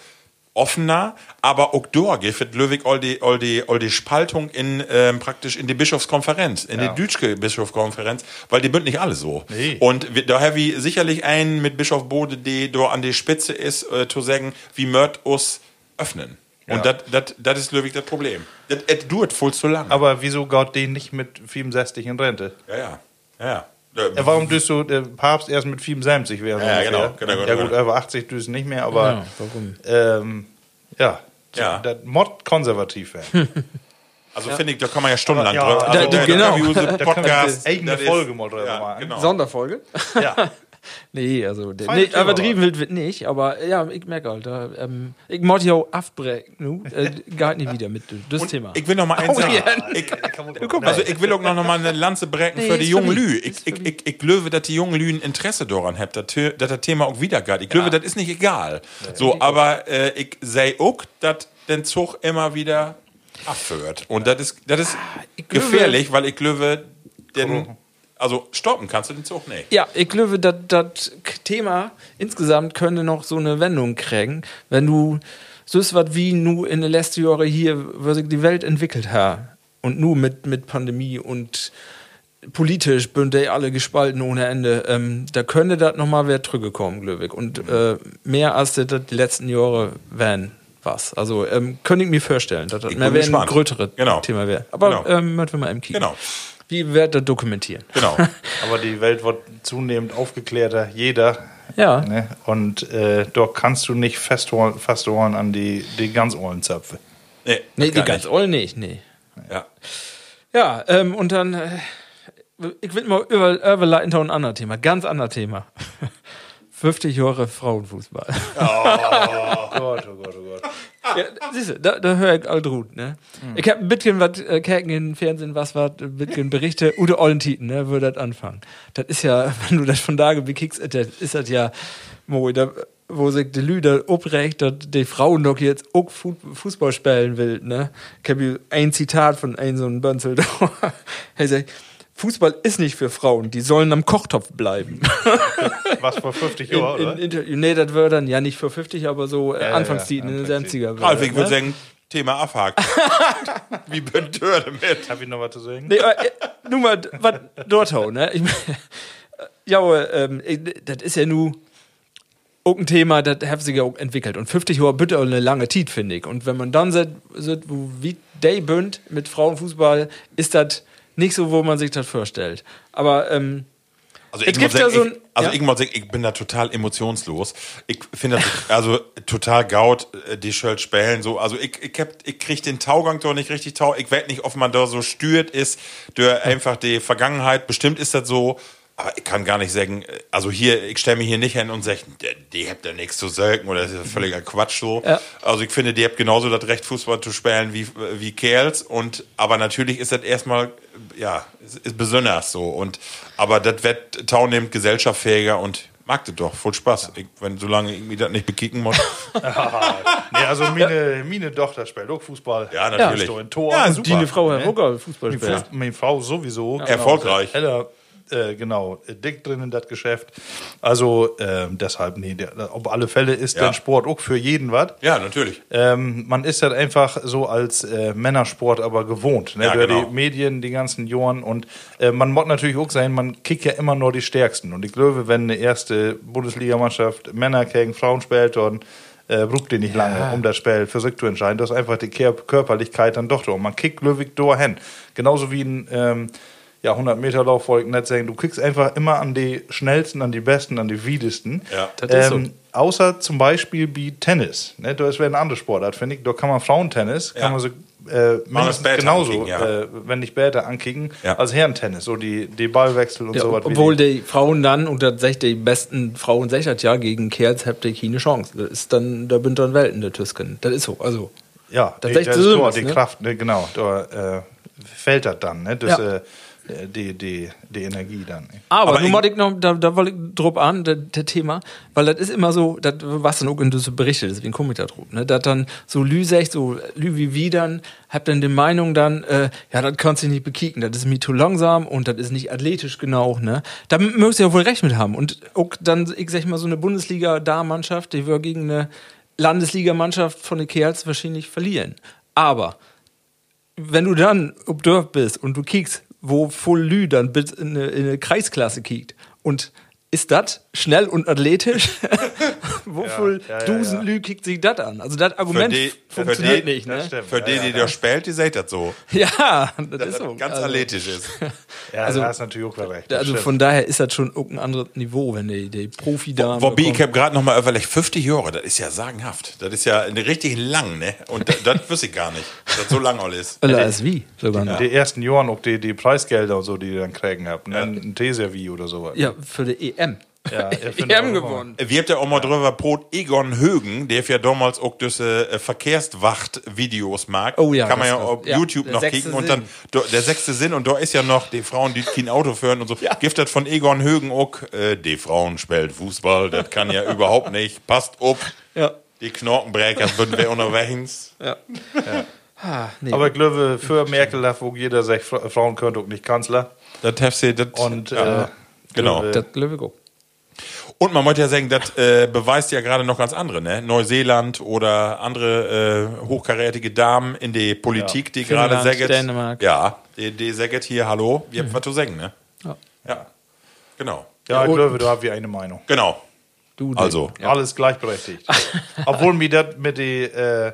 offener, aber auch dort gibt Löwig all die, all die, all die Spaltung in ähm, praktisch in die Bischofskonferenz, in die deutsche Bischofskonferenz, weil die bünd nicht alle so. Nee. Und wir- da habe ich sicherlich einen mit Bischof Bode, der da an die Spitze ist, äh, zu sagen, wie Mörd uns öffnen. Und Ja. das ist, Löwig, das Problem. Das es dauert voll zu lang. Aber wieso geht den nicht mit 65 in Rente? ja, ja. Ja, ja. Ja, warum düst du der Papst erst mit 75 wäre? so Ja, genau, genau, Ja genau. gut, über 80 düst nicht mehr, aber Ja, warum? ähm, ja, Ja. das Mod konservativ werden. Also finde ich, da kann man ja stundenlang ja, drüber. Also, da- genau. Da können wir Podcast, eine eigene Folge mal drüber ja, machen. Genau. Sonderfolge. ja. Nee, also, der, nee, übertrieben wild wird nicht, aber ja, ich merke halt, da, ähm, ich muss ja auch abbrechen, nu, äh, gar nicht wieder mit das Thema. Ich will noch mal eins Oh, sagen. ja. Ich, also ich will auch noch mal eine Lanze brechen Nee, für die jungen Lü. Ich, ich, ich, ich glaube, dass die jungen Lü ein Interesse daran haben, dass das Thema auch wieder geht. Ich glaube, das ist nicht egal. So, aber äh, ich sehe auch, dass den Zug immer wieder abführt. Und das ist, das ist glaube- gefährlich, weil ich glaube, den, also stoppen kannst du den Zug nicht. Ja, ich glaube, das Thema insgesamt könnte noch so eine Wendung kriegen, wenn du so ist was wie nu in den letzten Jahren hier, was sich die Welt entwickelt hat und nu mit, mit Pandemie und politisch sind die alle gespalten ohne Ende, ähm, da könnte das nochmal wer zurückgekommen, glaube ich. Und äh, mehr als das die letzten Jahre wären was. Also ähm, könnte ich mir vorstellen, dass das mehr bin ein größeres Genau. Thema wäre. Aber Genau. ähm, möchten wir mal im Kino. Genau. Wie wird das dokumentieren? Genau. Aber die Welt wird zunehmend aufgeklärter, jeder. Ja. Ne? Und äh, dort kannst du nicht festholen, festholen an die, die ganz ollen Zöpfe. Nee, Nee, die ganz oll nicht, nee. Ja. Ja, ähm, und dann, äh, ich will mal über, überleiten zu einem anderen Thema, ganz anderes Thema. 50 Jahre Frauenfußball. Oh Gott, oh Gott, oh Gott. Ja, siehst du, da, da höre ich all drut, ne? Ich hab ein bisschen was, äh, Kerken im Fernsehen, was war, ein bisschen Berichte, Ude Ollentiten, ne, würde das anfangen. Das ist ja, wenn du das von da bekickst, das ist das ja, Mo, da, wo sich die Lüder oprecht, dass die Frauen doch jetzt auch Fu Fußball spielen will, ne? Ich hab hier ein Zitat von einem so einem Bönzel da. Er sagt, Fußball ist nicht für Frauen, die sollen am Kochtopf bleiben. Was vor 50 In, Jahren, in, oder? Interview. Nee, das war dann ja nicht für 50, aber so äh, ja, Anfangszeit in den Anfangszeit. 70er. Ralf, ich würde sagen, Thema abhaken. Wie ich damit? Hab ich noch was zu sagen? Nee, äh, äh, nur mal, was dort hau, ne? Ich, äh, ja, ähm, ich- das ist ja nur auch ein Thema, das hat sich ja auch entwickelt. Und 50 Jahre bitte auch eine lange Zeit, finde ich. Und wenn man dann wo wie day bünd mit Frauenfußball, ist das nicht so, wo man sich das vorstellt. Aber, ähm, Also Es ich, gibt ja so ich, ein- also ja. ich muss sagen, ich bin da total emotionslos. Ich finde das also total gaut, äh, die Schuld spielen so. Also ich, ich, hab, ich krieg den Taugang doch nicht richtig tau. Ich weiß nicht, ob man da so stört ist durch einfach die Vergangenheit. Bestimmt ist das so. Aber ich kann gar nicht sagen, äh, also hier, ich stelle mich hier nicht hin und sage, die, die habt da nichts zu sagen oder das ist völliger Quatsch so. Ja. Also ich finde, die habt genauso das Recht, Fußball zu spielen wie, wie Kerls. Und, aber natürlich ist das erstmal, ja, ist, ist besonders so. Und, aber das wird taunehmend gesellschaftsfähiger und mag das doch. Voll Spaß. Ich, wenn, solange ich mich das nicht bekicken muss. Nee, also meine, meine Tochter spielt auch Fußball. Ja, natürlich. Ein Tor. Ja, super. die eine Frau, Herr Ne? Rucker, Fußball Meine, spielt. Meine Frau sowieso. Erfolgreich. Genau, äh, genau, äh, dick drin in das Geschäft. Also ähm, deshalb, nee, der, auf alle Fälle ist Ja. der Sport auch für jeden was. Ja, natürlich. Ähm, man ist halt einfach so als äh, Männersport aber gewohnt. Ne? Ja, genau. die Medien, die ganzen Jahren. Und äh, man muss natürlich auch sein, man kickt ja immer nur die Stärksten. Und ich glaube, wenn eine erste Bundesligamannschaft Männer gegen Frauen spielt, dann äh, braucht die nicht lange, um das Spiel für sich zu entscheiden. Das ist einfach die Kör Körperlichkeit dann doch da. Und man kickt löwig da hin. Genauso wie ein ähm, ja, 100 Meter Lauf, wollte ich nicht sagen. Du kriegst einfach immer an die schnellsten, an die besten, an die wiedesten. Ja. Das ist so. Ähm, außer zum Beispiel wie Tennis. Ne? Das wäre eine andere Sportart, finde ich. Da kann man Frauentennis, Ja. kann man so äh, genauso, ankicken, ja. äh, wenn nicht später ankicken, Ja. als Herrentennis. So die, die Ballwechsel und Ja, so was. obwohl die- die Frauen dann, und sagt die besten Frauen sagt ja, gegen Kerls habt ihr keine Chance. Das ist dann, da bin dann Welten der Tüsken. Das ist so, also. ja, das die, ist das so Tor, was, die ne? Kraft, ne, genau. Da äh, fällt das dann, ne? Das, Ja. Äh, die, die, die Energie dann. Ne? Aber, Aber nun ich- wollte ich noch, da, da wollte ich drauf an, der, der Thema, weil das ist immer so, das, was dann auch in so Berichte, deswegen komme ich da drauf, ne, dass dann so Lüsech, so Lü wie wie dann, habt dann die Meinung dann, äh, ja, das kannst du nicht bekicken, das ist mir zu langsam und das ist nicht athletisch genau, ne. Da müsst ihr ja wohl recht mit haben. Und auch dann, ich sag mal, so eine Bundesliga-Da-Mannschaft, die wir gegen eine Landesligamannschaft von den Kerls wahrscheinlich verlieren. Aber wenn du dann ob Dorf bist und du kiekst, wo voll Lü dann in eine, in eine Kreisklasse kiekt. Und ist das schnell und athletisch? wo voll ja, ja, Dusen ja. Kickt sich das an? Also das Argument die- für funktioniert die- nicht, ne? Das stimmt. Für die, die da spielt, die seht das so. Ja, das Dass ist so. das ganz also, athletisch ist. Ja, Also- da hast du natürlich auch recht. das also stimmt. von daher ist das schon irgendein anderes Niveau, wenn die, die Profi-Dame Wobei, ich habe gerade noch mal überlegt, 50 Jahre, das ist ja sagenhaft. Das ist ja richtig lang, ne? Und das, das wüsste ich gar nicht, dass das so lang all ist. Oder als wie sogar noch. Die ersten Jahren auch die, die Preisgelder und so, die ihr dann kriegen habt. Ne? Ein Teservie oder sowas. Ja, für die EM. Ja, haben auch gewonnen. Wir habt ja auch mal drüber Brot Egon Högen, der ja damals auch diese äh, Verkehrswacht-Videos mag. Oh ja, Kann man ja auf ja, YouTube noch kicken und dann do, der sechste Sinn und da ist ja noch die Frauen, die kein Auto führen und so. Giftet von Egon Högen auch, äh, die Frauen spielt Fußball, das kann ja überhaupt nicht. Passt auf. Ja. Die Knochenbrecher würden wir unterwegs. Ja. Ah, nee. Aber ich glaube, für Merkel darf auch jeder sagt, Fra- Frauen können auch nicht Kanzler. Das das, Und ja, äh, genau. das ich auch. Und man wollte ja sagen, das äh, beweist ja gerade noch ganz andere, ne? Neuseeland oder andere äh, hochkarätige Damen in der Politik, die gerade sagen. Dänemark. Ja, die, die sagen hier, hallo, wir haben was zu sagen, ne? Ja. Ja. Genau. ja, ich glaube, da haben wir eine Meinung. Genau. Du, Also. Alles gleichberechtigt. Obwohl mir das mit der äh,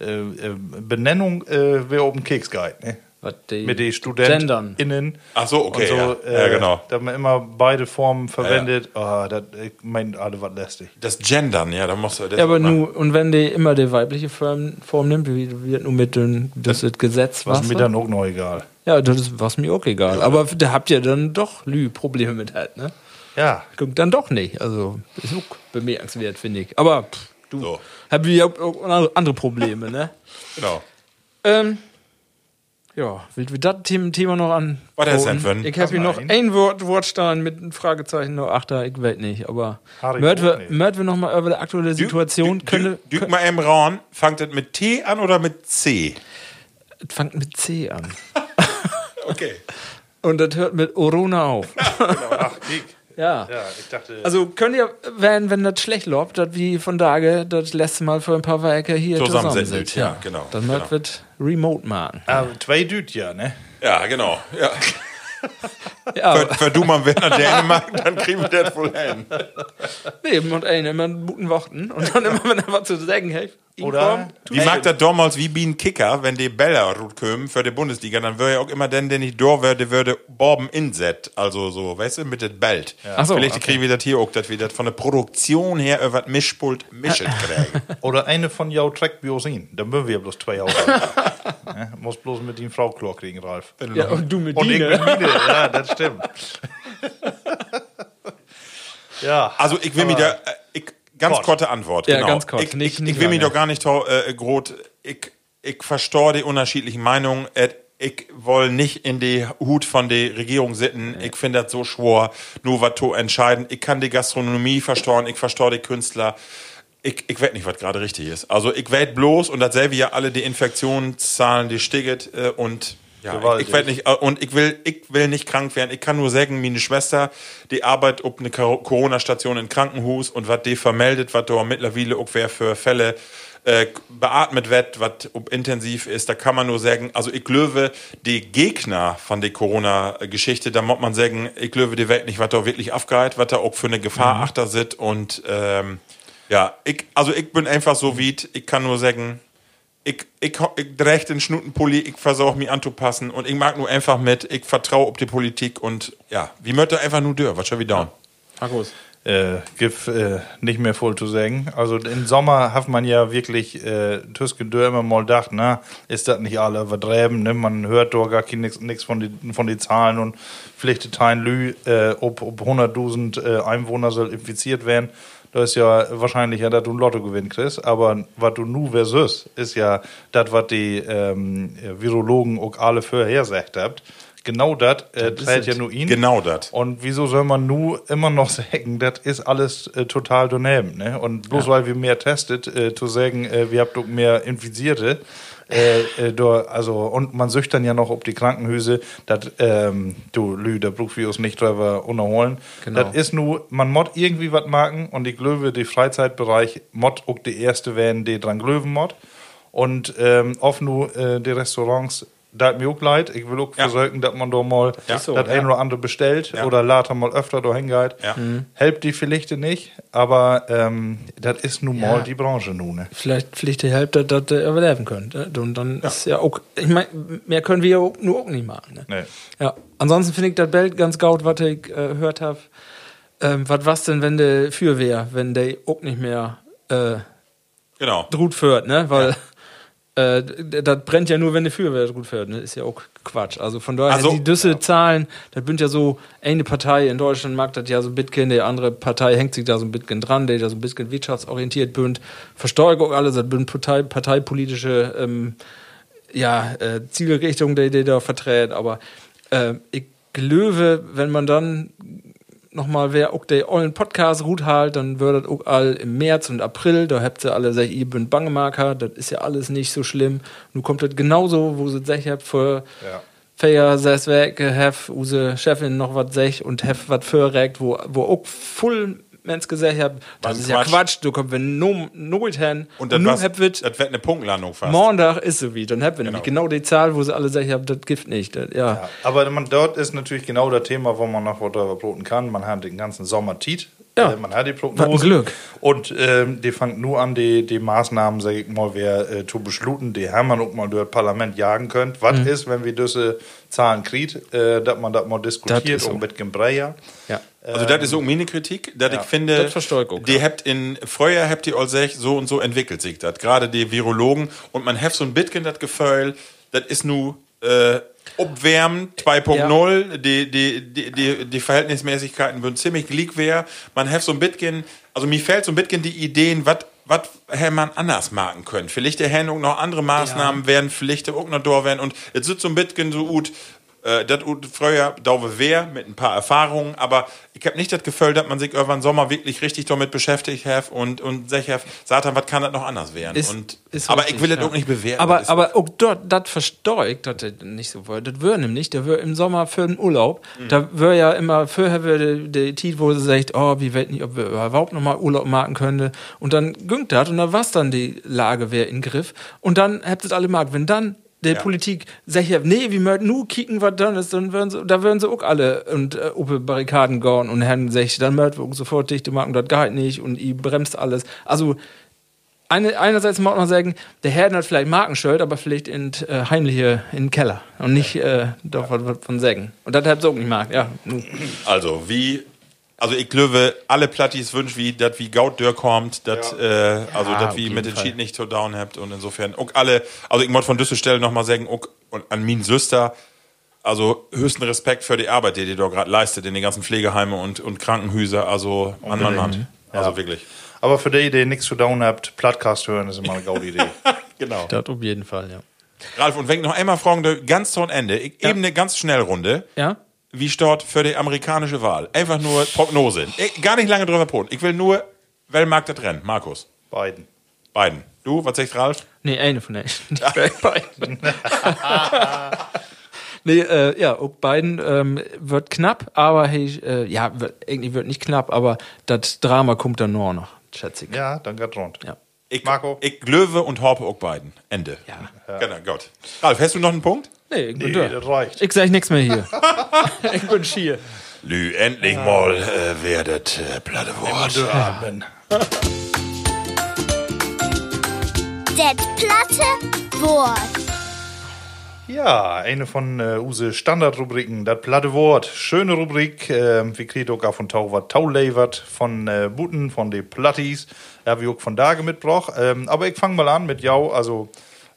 äh, äh, Benennung äh, wäre oben Keks geht, ne? Was die Mit den. StudentInnen. Ach so, okay, Und ja. so, Ja, genau. Da man immer beide Formen verwendet. Ah, das ich meint alle was lästig. Das Gendern, ja, da musst du. Das Ja, aber nu, und wenn die immer die weibliche Form, Form nimmt, wie wird nur mit dem das, ist Gesetz Was was? mir dann auch noch egal. Ja, das ist was mir auch egal. Aber da habt ihr dann doch Lü Probleme mit halt, ne? Ja. Guckt dann doch nicht. Also ist auch bemerkenswert, finde ich. Aber pff, du So. habt wir auch auch andere Probleme, ne? Genau. Ähm, ja, will wir das Thema, noch an? Was ist denn für ein- Ich habe hier noch ein. Wort, Wortstein mit einem Fragezeichen noch achter, ich weiß nicht, aber mört wir, auch nicht. mört wir noch mal über die aktuelle Situation? Dück dück mal im Raum, fangt das mit T an oder mit C? es fängt mit C an. Okay. Und das hört mit Orona auf. Ach, Dick. Ja. Ja, ich dachte. Also könnt ihr, wenn, wenn das schlecht läuft, das wie von Dage, das letzte Mal für ein paar Wochen hier Zusammen sind, sind. ja, genau, Dann genau. wird remote machen. Ah, zwei Düt ja, ne? Ja, genau. Ja. Ja, Für, für du mal wenn nach Dänemark, dann kriegen wir das wohl hin. nee, und einen immer einen guten Worten. Und dann immer, wenn er was zu sagen hat, Oder- Wie mag das damals wie Bien Kicker, wenn die Bälle kommen für die Bundesliga, dann würde ja auch immer den, den ich da würde, würde Borben inset. Also so, weißt du, mit dem Belt. Ach so, Vielleicht okay. kriegen wir das hier auch, dass wir das von der Produktion her über das Mischpult mischen kriegen. Oder eine von jou trägt Biosin. Dann würden wir bloß zwei Augen. ne? Muss bloß mit die Frau klar kriegen, Ralf. Ja, und du mit Und ich Dine. mit Mine. Ja, das stimmt. ja. Also ich will mir da, äh, ganz Kurz. kurze Antwort. Ja, genau. ganz kurz, Ich, nicht- ich, nicht ich will mich doch gar nicht äh, groß, ich, ich verstehe die unterschiedlichen Meinungen. Äh, ich will nicht in die Hut von der Regierung sitzen. Ich finde das so schwer, nur was zu entscheiden. Ich kann die Gastronomie verstehen, ich verstehe die Künstler. Ich, ich weiß nicht, was gerade richtig ist. Also ich weiß bloß, und dasselbe ja alle die Infektionszahlen, die stiget äh, und ja, ich, ich werd nicht, äh, und ich will, ich will nicht krank werden. Ich kann nur sagen, meine Schwester, die arbeitet auf eine Cor- Corona-Station im Krankenhaus und was die vermeldet, was da mittlerweile auch wer für Fälle äh, beatmet wird, was ob intensiv ist, da kann man nur sagen, also ich glaube, die Gegner von der Corona-Geschichte, da muss man sagen, ich glaube, die Welt nicht, was da wirklich aufgeht, was da auch für eine Gefahr achter sitzt und ähm, ja, ich, also ich bin einfach so weit, ich kann nur sagen, ich, ich, ich drehe den Schnutenpulli, ich versuche mich anzupassen und ich mag nur einfach mit, ich vertraue auf die Politik und ja, wie möchte einfach nur dör, was schon wieder down. Markus. äh, gibt äh, nicht mehr voll zu sagen. Also im Sommer hat man ja wirklich äh, Tüsken immer mal gedacht, na, ist das nicht alle übertrieben, ne? Man hört doch gar nichts von den von den Zahlen und vielleicht teilen Lü, äh, ob, ob 100.000 äh, Einwohner soll infiziert werden. Da ist ja wahrscheinlich ja, dass du ein Lotto gewinnen kriegst. Aber was du nu versus, ist ja das, was die ähm, Virologen auch alle vorher gesagt habt. Genau das äh, trägt ja nur ihn. Genau das. Und wieso soll man nu immer noch sagen, das ist alles äh, total daneben, ne? Und bloß weil wir mehr testet, äh, zu sagen, äh, wir habt doch mehr Infizierte, äh, äh, da, also, und man sucht dann ja noch ob die Krankenhüse, das, ähm, du, Lü, der Bruchvirus nicht drüber unterholen. Genau. Das ist nur, man mod irgendwie was machen und ich glaube, der Freizeitbereich mod auch die erste werden, die dran glöwen mod. Und ähm, oft nur äh, die Restaurants, da hat mir auch leid. Ich will auch Ja. versuchen, dass man da mal Ja. das ein oder andere bestellt Ja. oder later mal öfter da hingeht. Ja. Helpt die vielleicht nicht, aber ähm, das ist nun mal die Branche nun. Ne? Vielleicht Pflicht die Hälfte, dass ihr überleben könnt. Und dann ist ja auch, ich meine, mehr können wir ja auch, nur auch nicht machen. Ne? Nee. Ja, ansonsten finde ich das Bild ganz gaut, was ich äh, gehört habe. Ähm, was was denn, wenn der für wär, wenn der auch nicht mehr äh, Genau. Drut führt, ne? Weil Äh, das brennt ja nur, wenn die Feuerwehr gut fährt. Ne? Ist ja auch Quatsch. Also von daher, Ach so, die Düsse Zahlen, das sind ja so, eine Partei in Deutschland mag das ja so ein bisschen, die andere Partei hängt sich da so ein bisschen dran, die da so ein bisschen wirtschaftsorientiert bünd. Versteuert auch alles, das sind Partei, parteipolitische ähm, ja, äh, Zielrichtung, die die da verträt. Aber äh, ich glaube, wenn man dann nochmal, wer auch der ollen Podcast gut halt, dann wird das auch all im März und April, da habt ihr alle sech, ihr bünd Bangemarker, das ist ja alles nicht so schlimm. Nun kommt das genauso, wo sie sech habt für Ja. Feier, Werke, hef, use Chefin noch was sech und hef wat förrekt, wo, wo auch voll Mensch gesagt habt, das Was ist ja Quatsch. Quatsch, du kommst wir no, no hin Und das, nun was- habt wir das wird eine Punktlandung fast. Montag ist so wie, dann habt wir Genau. nämlich genau die Zahl, wo sie alle sagen, ja, das gibt nicht. Das, ja. Ja, aber man, dort ist natürlich genau das Thema, wo man noch was darüber broten kann. Man hat den ganzen Sommer Tiet. Ja. Äh, man hat die Was Prognose. ein Glück. Und ähm, die fangt nur an, die, die Maßnahmen, sag ich mal, wer äh, zu beschluten, die haben man auch mal durch das Parlament jagen könnt. Was Mhm. ist, wenn wir diese Zahlen kriegt, äh, dass man das mal diskutiert so. und mit Gebreyer. ja. Also das ist auch meine Kritik, dass ich finde, das die ja. habt in früher habt ihr all so und so entwickelt sich das. Gerade die Virologen und man hat so ein bisschen das Gefühl, das ist nu äh, Obwärmen 2.0, die, die, die, die, die Verhältnismäßigkeiten würden ziemlich gleich wäre. Man hat so ein bisschen, also mir fällt so ein bisschen die Ideen, was was hätte man anders machen können. Vielleicht der Händung noch andere Maßnahmen werden, vielleicht auch noch da werden und jetzt sitzt so ein bisschen so gut, äh, das ut früher dauwe wer mit ein paar Erfahrungen, aber ich habe nicht das Gefühl, dass man sich irgendwann Sommer wirklich richtig damit beschäftigt hat und und sich hat, Satan, was kann das noch anders werden? Ist- und, ist aber richtig, ich will das ja. auch nicht bewerten. Aber, das aber auch dort, das versteuert, dass das nicht so war. Das wäre nämlich, der wäre im Sommer für den Urlaub. Mhm. Da wäre ja immer, vorher wäre die Tit, wo sie sagt, oh, wir wissen nicht, ob wir überhaupt nochmal Urlaub machen können. Und dann güngt das und dann war's dann die Lage wäre in Griff. Und dann habt ihr alle mag, wenn dann der Ja. Politik ja, nee, wir möchten nur kicken, was dann ist, dann würden sie, da würden sie auch alle und äh, die Barrikaden gehen und Herrn sagt, dann möchten wir sofort dichte machen, das geht nicht und ihr bremst alles. Also, eine, einerseits mag man sagen, der Herr hat vielleicht Markenschild, aber vielleicht in äh, heimliche in den Keller und nicht äh, doch was was von sagen. Und das hat so nicht mag. Ja. Also, wie, also ich glaube, alle Plattis wünschen, wie, dass wie Gaut kommt, dass, äh, also, Ja, dass auf wie mit den. Cheat nicht so down habt und insofern, auch alle, also ich muss von dieser Stelle nochmal sagen, auch und an min Süster, also höchsten Respekt für die Arbeit, die die da gerade leistet in den ganzen Pflegeheimen und, und Krankenhäuser, also, Mann, Mann, Mann. Also wirklich. Aber für die, die nichts zu down habt, Plattcast hören ist immer eine gute Idee. Genau. das auf jeden Fall, ja. Ralf, und wenn ich noch einmal fragen, ganz zum Ende, ich, eben eine ganz Schnellrunde. Ja? Wie steht für die amerikanische Wahl? Einfach nur Prognose. Ich, gar nicht lange drüber broten. Ich will nur, wer mag das Rennen? Markus. Beiden. Biden. Du, was sagst Ralf? Nee, eine von denen. Beiden. nee, äh, ja, auch beiden ähm, wird knapp, aber hey, äh, ja, wird, irgendwie wird nicht knapp, aber das Drama kommt dann nur noch, schätze ich. Ja, dann geht rund. Ja. Ich, Marco? Ich Löwe und Horpe auch beiden. Ende. Ja. Genau, gut. Ralf, hast du noch einen Punkt? Nee, ich bin Nee, durch. das reicht. Ich sag nichts mehr hier. ich bin schier. Lü, endlich mal äh, werdet äh, platte Wort. Atmen. Das platte Wort. Ja, eine von äh, use Standardrubriken, das platte Wort. Schöne Rubrik. Äh, wir kriegen auch von Tau was Taulevert von äh, Buten, von den Plattis. Ja, wir auch von da mitgebracht. Ähm, aber ich fange mal an mit Jau. Also,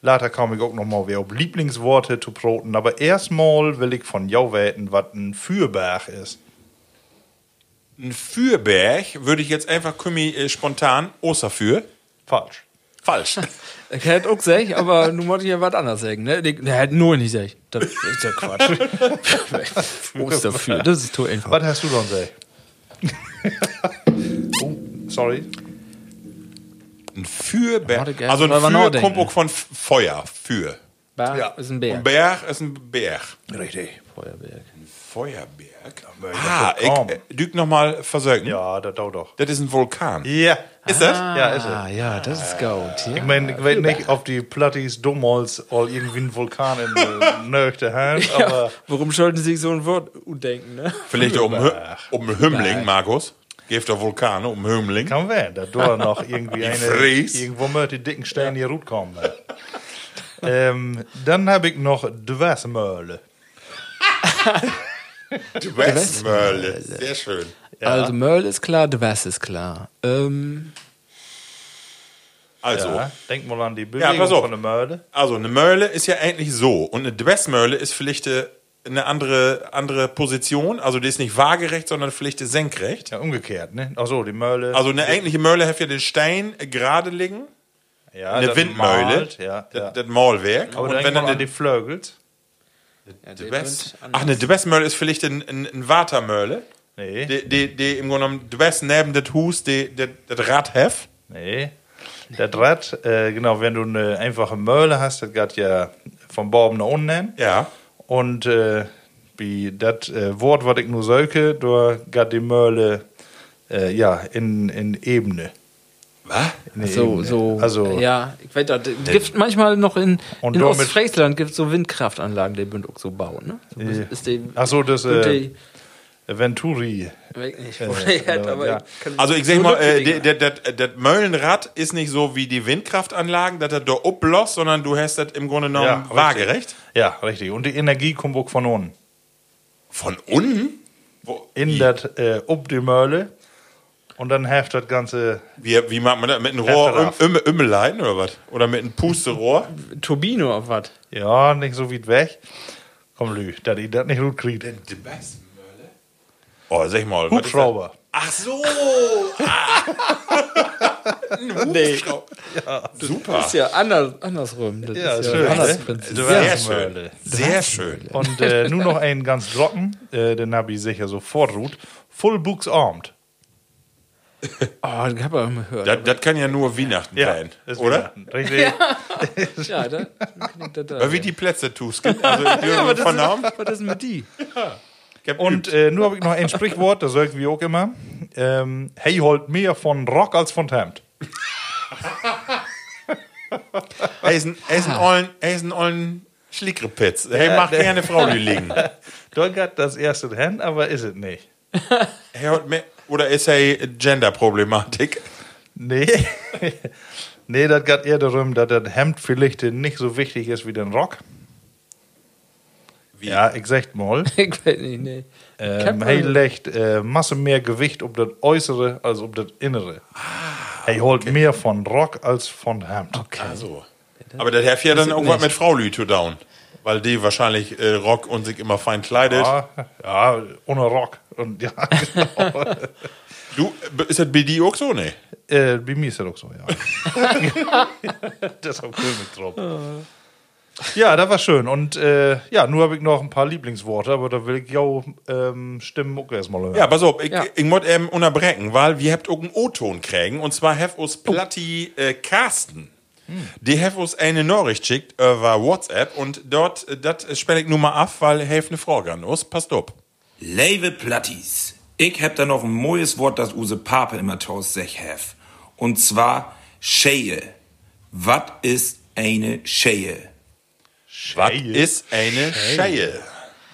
later komme ich auch noch mal wieder auf Lieblingsworte zu proten. Aber erstmal will ich von Jau weten, was ein Fürberg ist. Ein Fürberg würde ich jetzt einfach kümmi äh, spontan Osterfür. Falsch. Falsch. Ich hätte auch gesagt, aber nun wollte ich ja was anderes sagen. Ne? Der hätte nur nicht gesagt. Das ist ja Quatsch. Osterfür, das ist zu einfach. Was hast du dann gesagt? oh, sorry. Ein Fürberg. Also ein Für kommt auch von Feuer. Für. Bär Ja. ist ein Bär. Und Berg ist ein Berg. Richtig. Feuerberg. Feuerberg. möchte Ah, ich äh, düg noch mal versögen. Ja, das dauert doch. Das ist ein Vulkan. Ja. Ist das? Ja, ist es. Ah, ja, das ist gut. Ja. Ich meine, ich weiß nicht, ob die Plattis damals all irgendwie einen Vulkan in der Nöchte haben, Ja, aber warum sollten sie sich so ein Wort denken, ne? Vielleicht um, um Hümmling, Markus. Geeft der Vulkane um Hümmling. kann werden, da noch irgendwie eine, Fries. irgendwo mit die dicken Steine hier gut kommen. ähm, dann habe ich noch Dwasmöhle. Westmölle. Sehr schön. Also Möll ist klar, West ist klar. Ähm, Also, Ja, denk mal an die Ja, Bewegung auf. von der Möhle. also eine Möhle ist ja eigentlich so. Und eine Dwessmöhle ist vielleicht eine andere, andere Position. Also die ist nicht waagerecht, sondern vielleicht senkrecht. Ja, umgekehrt, ne? Achso, die Möhle. Also eine eigentliche Möhle hat ja den Stein gerade liegen. ja, Eine das Windmöhle. malt, Ja, Das, ja. das Maulwerk. Aber und wenn dann an die Flögels. Dwess, ach, eine Dwessmöhle ist vielleicht ein, ein, ein Watermöhle. Nee, Die, die, die im Grunde genommen Dwess neben das Hus, die, das Rad hef. nee. Der Draht, äh, genau, wenn du eine einfache Möhle hast, das geht ja vom Baum nach unten. Ja. Und äh, wie das äh, Wort, was ich nur söke, da geht die Möhle äh, ja, in, in Ebene. Was? So, Ebene. so. Also, ja, ich weiß das gibt manchmal noch in, Und in Ostfriesland gibt es so Windkraftanlagen, die bünd auch so bauen, ne? So Äh, ist die, ach so, das, äh, die, Venturi. äh, ja. aber Ja. kann- Also ich sag mal, äh, das Möllenrad ist nicht so wie die Windkraftanlagen, dass er da upplost, sondern du hast das im Grunde genommen richtig. waagerecht. Ja, richtig. Und die Energie kommt auch von unten. Von unten? Wo, In das, äh, ob die Möhle. Und dann heft das Ganze. wie, wie macht man das? Mit einem Rohr das ab. Ümme, Ümmelein oder was? Oder mit einem Pusterohr? Turbine auf was? Ja, nicht so weit weg. Komm, Lü, dass ich das nicht gut kriege. Die Bestmölle? Oh, sag mal. was ist Hubschrauber. das? Ach so! Ah. Ein Hubschrauber. Super. Ist ja anders, andersrum. Das Ja, ist ja schön, anders? Prinzip. Du Sehr schön. Sehr schön. Und äh, nur noch einen ganz trocken, äh, den habe ich sicher sofort ruht. Full Books Armed. Oh, ich habe auch mal gehört. Das, das kann ja nur Weihnachten sein, ist oder? Weihnachten. Richtig. ja, da klingt das da. Wie die Plätze tust. Also, ich ja, ja, das Namen. ist, was ist denn mit die? Und äh, nur habe ich noch ein Sprichwort, das sage ich wie auch immer. Ähm, hey, holt mehr von Rock als von Hemd. Er ist ein, er ist ein ollen, er ist ein ollen Schlickrepitz. Er macht gerne Frau, die liegen. Da geht das erste Hemd, aber ist es nicht. Er hat mehr, oder ist er Gender-Problematik? Nee. nee, das geht eher darum, dass das Hemd vielleicht nicht so wichtig ist wie den Rock. Wie? Ja, ich sag mal. Ich weiß nicht, nee. Ähm, hey legt äh, Masse mehr Gewicht auf das Äußere als auf das Innere. hey holt mehr von Rock als von Hemd. Okay. Also. Aber das hat ja dann irgendwas mit Frau Lü to down. Weil die wahrscheinlich äh, Rock und sich immer fein kleidet. Ja, ja, ohne Rock. Und ja, genau. Du, ist das bei dir auch so? Nee. äh, bei mir ist das auch so, ja. das ist auch mit drauf. Ja, das war schön. Und äh, ja, nur habe ich noch ein paar Lieblingsworte, aber da will ich ja ähm, Stimmen auch erstmal hören. Ja, pass auf, ich, Ja. ich muss eben unterbrechen, weil wir habt auch einen O-Ton kriegen. Und zwar hat uns Platti äh, Carsten. Die hat uns eine Nachricht geschickt über WhatsApp und dort, das spiele ich nur mal ab, weil er eine Frage an uns. Passt auf. Leve Plattis. Ich hab da noch ein neues Wort, das use Pape immer taus sech hef. Und zwar Scheie. Wat ist eine Scheie? Was ist eine Scheie?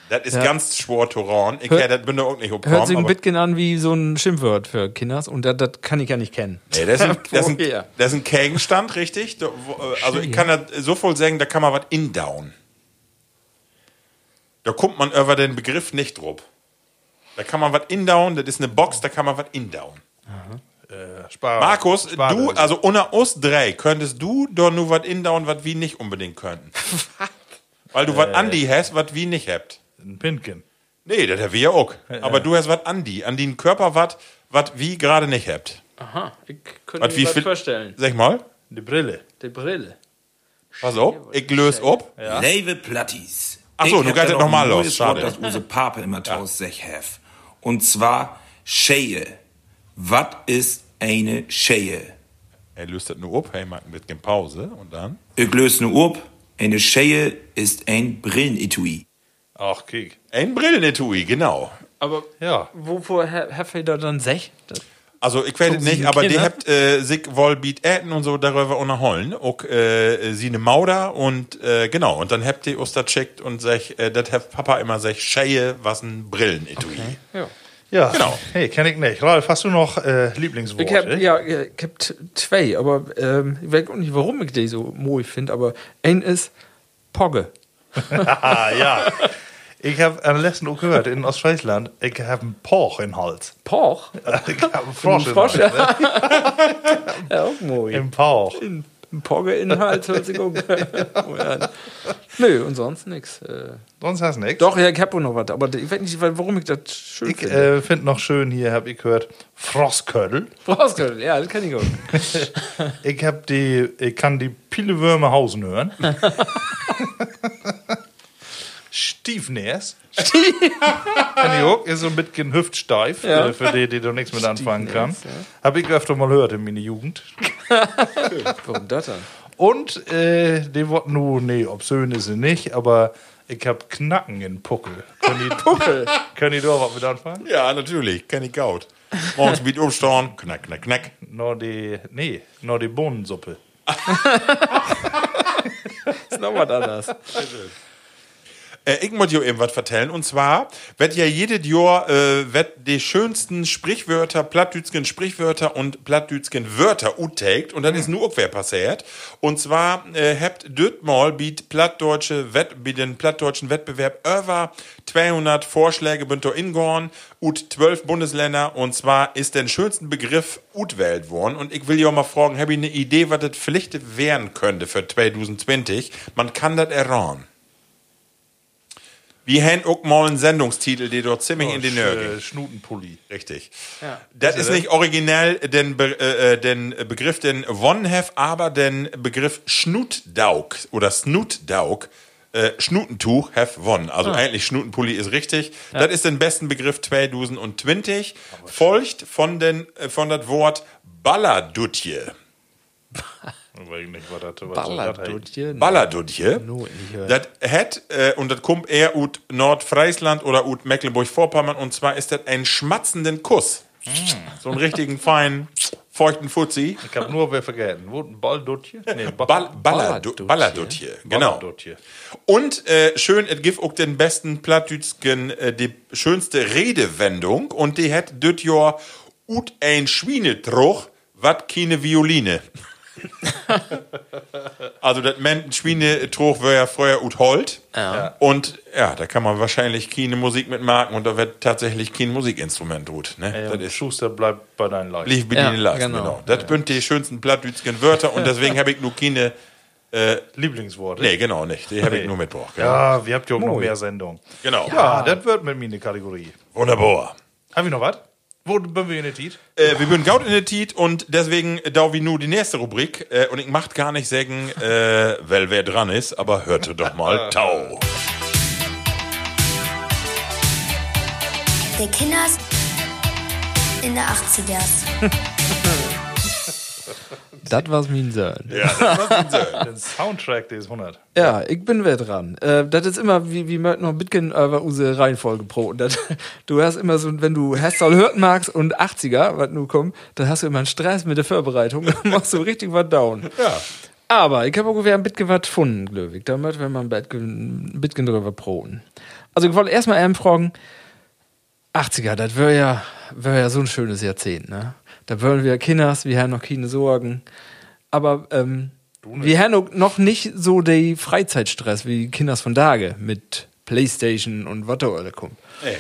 Das ist ganz schwer zu ran. Ich Hört- hätte das bin auch nicht Hört aufgekommen. sich ein bisschen an wie so ein Schimpfwort für Kinders und das, das kann ich ja nicht kennen. Nee, das ist ein, das ist ein, das ist ein Gegenstand, richtig? Da, wo, äh, Also ich kann das so voll sagen, da kann man was indown. Da kommt man über den Begriff nicht drauf. Da kann man was indown, das ist eine Box, da kann man was indown. Spar Markus, Spar- du, also unter uns drei, könntest du doch nur was indown, was wir nicht unbedingt könnten. Weil du was Andi hast, was wir nicht habt. Ein Pinken. Nee, das haben wir ja auch. Aber du hast was Andi, an den Körper was, was wir gerade nicht habt. Aha, ich könnte mir wie was vorstellen. Sag mal, Die Brille. Die Brille. pass auf, ich löse ab. Leve Plattis. Ach so, Ich du gehst jetzt noch noch mal ein los, schade. Wort, das use Pape immer taus sech hef. Und zwar Scheie. Wat ist eine Scheie? Er löst das nur ab, hey, macht ein bisschen Pause und dann. Ich löse nur ob. Eine Scheie ist ein Brillenetui. Ach, kick. Ein Brillenetui, genau. Aber Ja. wovor habt ihr da dann sech? Also ich weiß es Gucken nicht, aber die die Kinder? habt äh, sich wohl beat äten und so darüber unterholen. Auch äh, sie eine Mauder und äh, genau. Und dann habt ihr uns das checkt und sagt, äh, das hat Papa immer sagt, Scheie, was ein Brillenetui. Ja. Ja, Genau. Hey, kenn ich nicht. Ralf, hast du noch äh, Lieblingsworte? Ich hab, ja, ich hab zwei, aber ähm, ich weiß auch nicht, warum ich die so mooi finde, aber ein ist Pogge. Ah, ja. Ich habe am letzten auch gehört, in Ostfriesland, ich habe einen Porch im Hals. Porch? Ich habe einen Frosch im Frosch, Hals. Ne? Ja, auch mooi. Im Porch. Ein Pogge-Inhalt hört sich auch ja. Nö, und sonst nix. Äh, Sonst hast du nichts. Doch, ja, ich hab auch noch was, aber ich weiß nicht, warum ich das schön Ich finde. äh, finde noch schön hier, habe ich gehört, Frostködel. Frostködel, ja, das kann ich auch. Ich, hab die, ich kann die Pillewürmer Hausen hören. Stiefnäs. kann ich auch. Ist so ein bisschen hüftsteif, Ja. äh, für die, die da nichts mit anfangen kann. Ja. Habe ich öfter mal gehört in meiner Jugend. Warum das dann? Und äh, die wollten nur, nee, obszön ist sie nicht, aber ich hab Knacken in Puckel. Können die, Puckel. können die da was mit anfangen? Ja, natürlich. Kenn ich gaut. Morgens mit umstauen. Knack, knack, knack. Nur die, nee, nur die Bohnensuppe. ist noch was anderes. Äh, ich muss dir eben was vertellen. Und zwar wird ja jedes Jahr äh, wird die schönsten Sprichwörter, Plattdütschen Sprichwörter und Plattdütschen Wörter uttagt. Und dann ist nur auch wer passiert. Und zwar äh, habt Dötmal bietet Plattdeutsche Wett, bei den plattdeutschen Wettbewerb über 200 Vorschläge bünd ingorn ut 12 Bundesländer. Und zwar ist den schönsten Begriff utwählt worden. Und ich will ja mal fragen, habe ich eine Idee, was das vielleicht werden könnte für 2020? Man kann das erraten. Wir haben auch mal einen Sendungstitel, der dort ziemlich in die Nörgel. Äh, Schnutenpulli. Richtig. Ja. Das ist nicht originell den, Be äh, äh, den Begriff, den One have, aber den Begriff Schnutdauk oder Snutdauk. Äh, Schnutentuch have won. Also eigentlich Schnutenpulli ist richtig. Das ist den besten Begriff 2020. Folgt von, den, äh, von das Wort Balladutje. Nicht, was das. No, hat, äh, und das kommt eher ut Nordfriesland oder ut Mecklenburg-Vorpommern, und zwar ist das ein schmatzenden Kuss. So einen richtigen feinen, feuchten Fuzzi. Ich hab nur wer vergessen. Wo ein Balldutje? Nee, ba Ball, Balladu- Balladutje. Balladutje, genau. Und äh, schön, es gibt auch den besten Plattdütschen, äh, die schönste Redewendung, und die hat düt Jahr ut ein Schwienetruch, wat keine Violine. also das meint ein Schwienetruch wäre ja vorher ut Holt. Ja. Und ja, da kann man wahrscheinlich keine Musik mitmachen und da wird tatsächlich kein Musikinstrument gut. Ne? Ja, das ist Schuster bleibt bei deinen Leuten. lief bedienen Ja, lassen, genau. genau. Das sind die schönsten plattdütschen Wörter und deswegen habe ich nur keine. Lieblingsworte. Nee, genau nicht. Die habe ich nur mitgebracht. Genau. Ja, wir habt ja auch noch mehr Sendungen. genau. Ja, das wird mit mir eine Kategorie. Wunderbar. Haben wir noch was? Wo sind wir in der Tiet? Äh, wir sind gaut in der Tiet und deswegen da wie nur die nächste Rubrik äh, und ich macht gar nicht sagen, äh, weil wer dran ist, aber hörte doch mal Tau. Der Kinders in der 80ers. Das war's mein Sohn. Ja, das war's denn so. Den Soundtrack des 100. Ja, ich bin wer dran. Äh, das ist immer, wie, wie man noch ein bisschen über unsere Reihenfolge pro. Das, du hast immer so, wenn du Herstal hört magst und 80er, was nu kommt, dann hast du immer einen Stress mit der Vorbereitung. Dann machst du richtig was down. Ja. Aber ich habe ungefähr ein bisschen was gefunden, glaube ich. Da möchten wir mal ein bisschen drüber proben. Also ich wollte erstmal eben fragen, 80er, das wäre ja, wär ja so ein schönes Jahrzehnt, ne? Da würden wir Kinders, wir haben noch keine Sorgen. Aber ähm, wir haben noch- nicht so den Freizeitstress wie Kinders von Tage mit Playstation und was da alle kommt. Ey.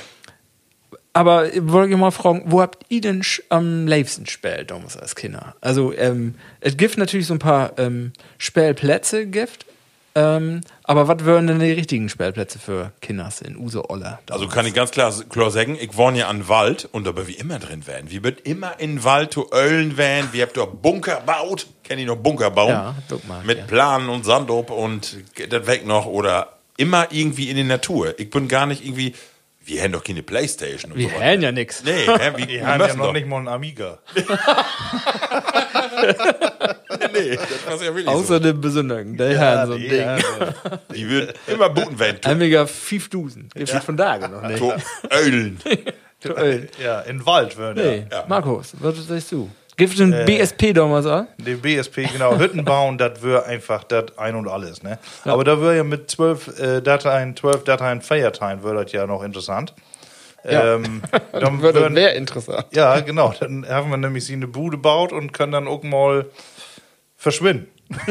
Aber ich wollte ich mal fragen, wo habt ihr denn am liebsten gespielt damals als Kinder? Also, ähm, es gibt natürlich so ein paar ähm, Spielplätze, gibt, ähm, aber was wären denn die richtigen Spielplätze für Kinders in Use Oller? Also kann ich ganz klar, klar sagen, ich wohne ja an Wald und da wir wie immer drin werden. Wir wird immer in Wald zu Ölen werden. Wir habt dort Bunker baut. Kenn ich noch Bunker bauen? Ja, guck mal, Mit ja. Planen und Sand ob und das weg noch oder immer irgendwie in die Natur. Ich bin gar nicht irgendwie, wir haben doch keine Playstation und Wir so haben ja nix. Nee, hä, Die wir haben ja noch doch. nicht mal einen Amiga. Nee, das ja wirklich Außer dem Besonderen, der haben so ein Ding. ja, so. Die wird immer booten werden. zu- Amiga 5000. Gibt es von Tage noch nicht. Öl. ja, in Wald würden Nee, ja. Markus, was sagst du? Gibt es den BSP damals auch? Den BSP, genau, Hütten bauen, das wäre einfach das ein und alles, ne? Aber da wäre ja mit zwölf äh, Dateien, zwölf Dateien Feierteilen, wäre das ja noch interessant. Ja. Ähm, dann Würde würden- mehr interessant. ja, genau, dann haben wir nämlich sie eine Bude baut und können dann auch mal verschwinden.